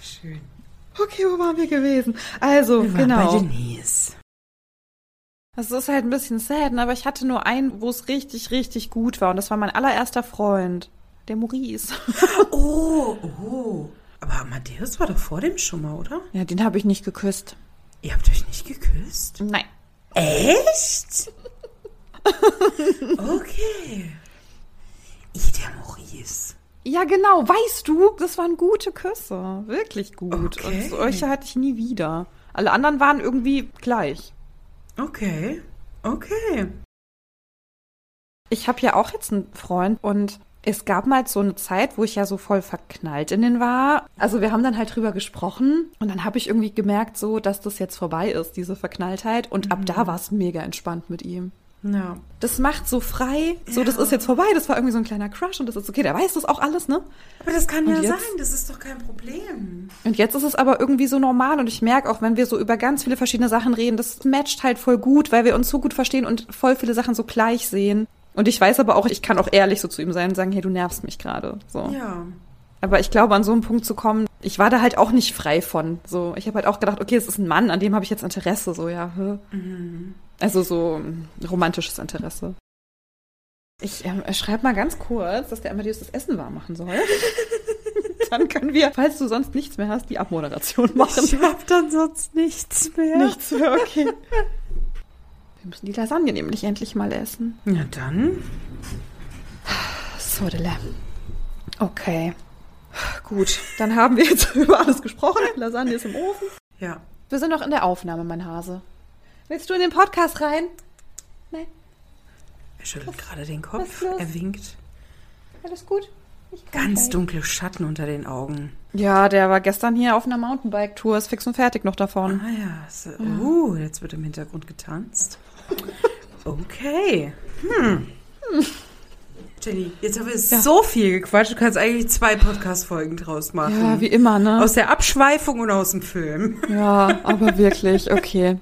Schön. Okay, wo waren wir gewesen? Also, Wir genau. bei Denise. Das ist halt ein bisschen sad, ne, aber ich hatte nur einen, wo es richtig, richtig gut war. Und das war mein allererster Freund. Der Maurice. (laughs) Oh, oh. Aber Amadeus war doch vor dem schon mal, oder? Ja, den habe ich nicht geküsst. Ihr habt euch nicht geküsst? Nein. Echt? (laughs) okay. I, der Maurice. Ja, genau. Weißt du, das waren gute Küsse. Wirklich gut. Okay. Und solche hatte ich nie wieder. Alle anderen waren irgendwie gleich. Okay. Okay. Ich habe ja auch jetzt einen Freund und es gab mal so eine Zeit, wo ich ja so voll verknallt in den war. Also wir haben dann halt drüber gesprochen und dann habe ich irgendwie gemerkt, so, dass das jetzt vorbei ist, diese Verknalltheit. Und ab da war es mega entspannt mit ihm. Ja. Das macht so frei, so, das Ja. ist jetzt vorbei, das war irgendwie so ein kleiner Crush und das ist okay, der weiß das auch alles, ne? Aber das kann Und ja jetzt? sein, das ist doch kein Problem. Und jetzt ist es aber irgendwie so normal und ich merke auch, wenn wir so über ganz viele verschiedene Sachen reden, das matcht halt voll gut, weil wir uns so gut verstehen und voll viele Sachen so gleich sehen. Und ich weiß aber auch, ich kann auch ehrlich so zu ihm sein und sagen, hey, du nervst mich gerade. So. Ja. Aber ich glaube, an so einen Punkt zu kommen, ich war da halt auch nicht frei von. So, ich habe halt auch gedacht, okay, es ist ein Mann, an dem habe ich jetzt Interesse, so ja. hä? Also so ähm, romantisches Interesse. Ich ähm, schreibe mal ganz kurz, dass der Amadeus das Essen warm machen soll. (laughs) Dann können wir, falls du sonst nichts mehr hast, die Abmoderation machen. Ich hab dann sonst nichts mehr. Nichts mehr, okay. Wir müssen die Lasagne nämlich endlich mal essen. Ja, dann. So, Okay. Gut, dann haben wir jetzt (laughs) über alles gesprochen. Lasagne ist im Ofen. Ja. Wir sind noch in der Aufnahme, mein Hase. Willst du in den Podcast rein? Nein, Er schüttelt gerade den was Kopf. Er winkt. alles gut. Ganz dunkle Schatten unter den Augen. Ja, der war gestern hier auf einer Mountainbike-Tour, ist fix und fertig noch davon. Ah ja. So, uh, jetzt wird im Hintergrund getanzt. (laughs) Okay. Hm. Jenny, jetzt haben wir Ja. so viel gequatscht. Du kannst eigentlich zwei Podcast-Folgen draus machen. Ja, wie immer, ne? Aus der Abschweifung und aus dem Film. Ja, aber wirklich, okay.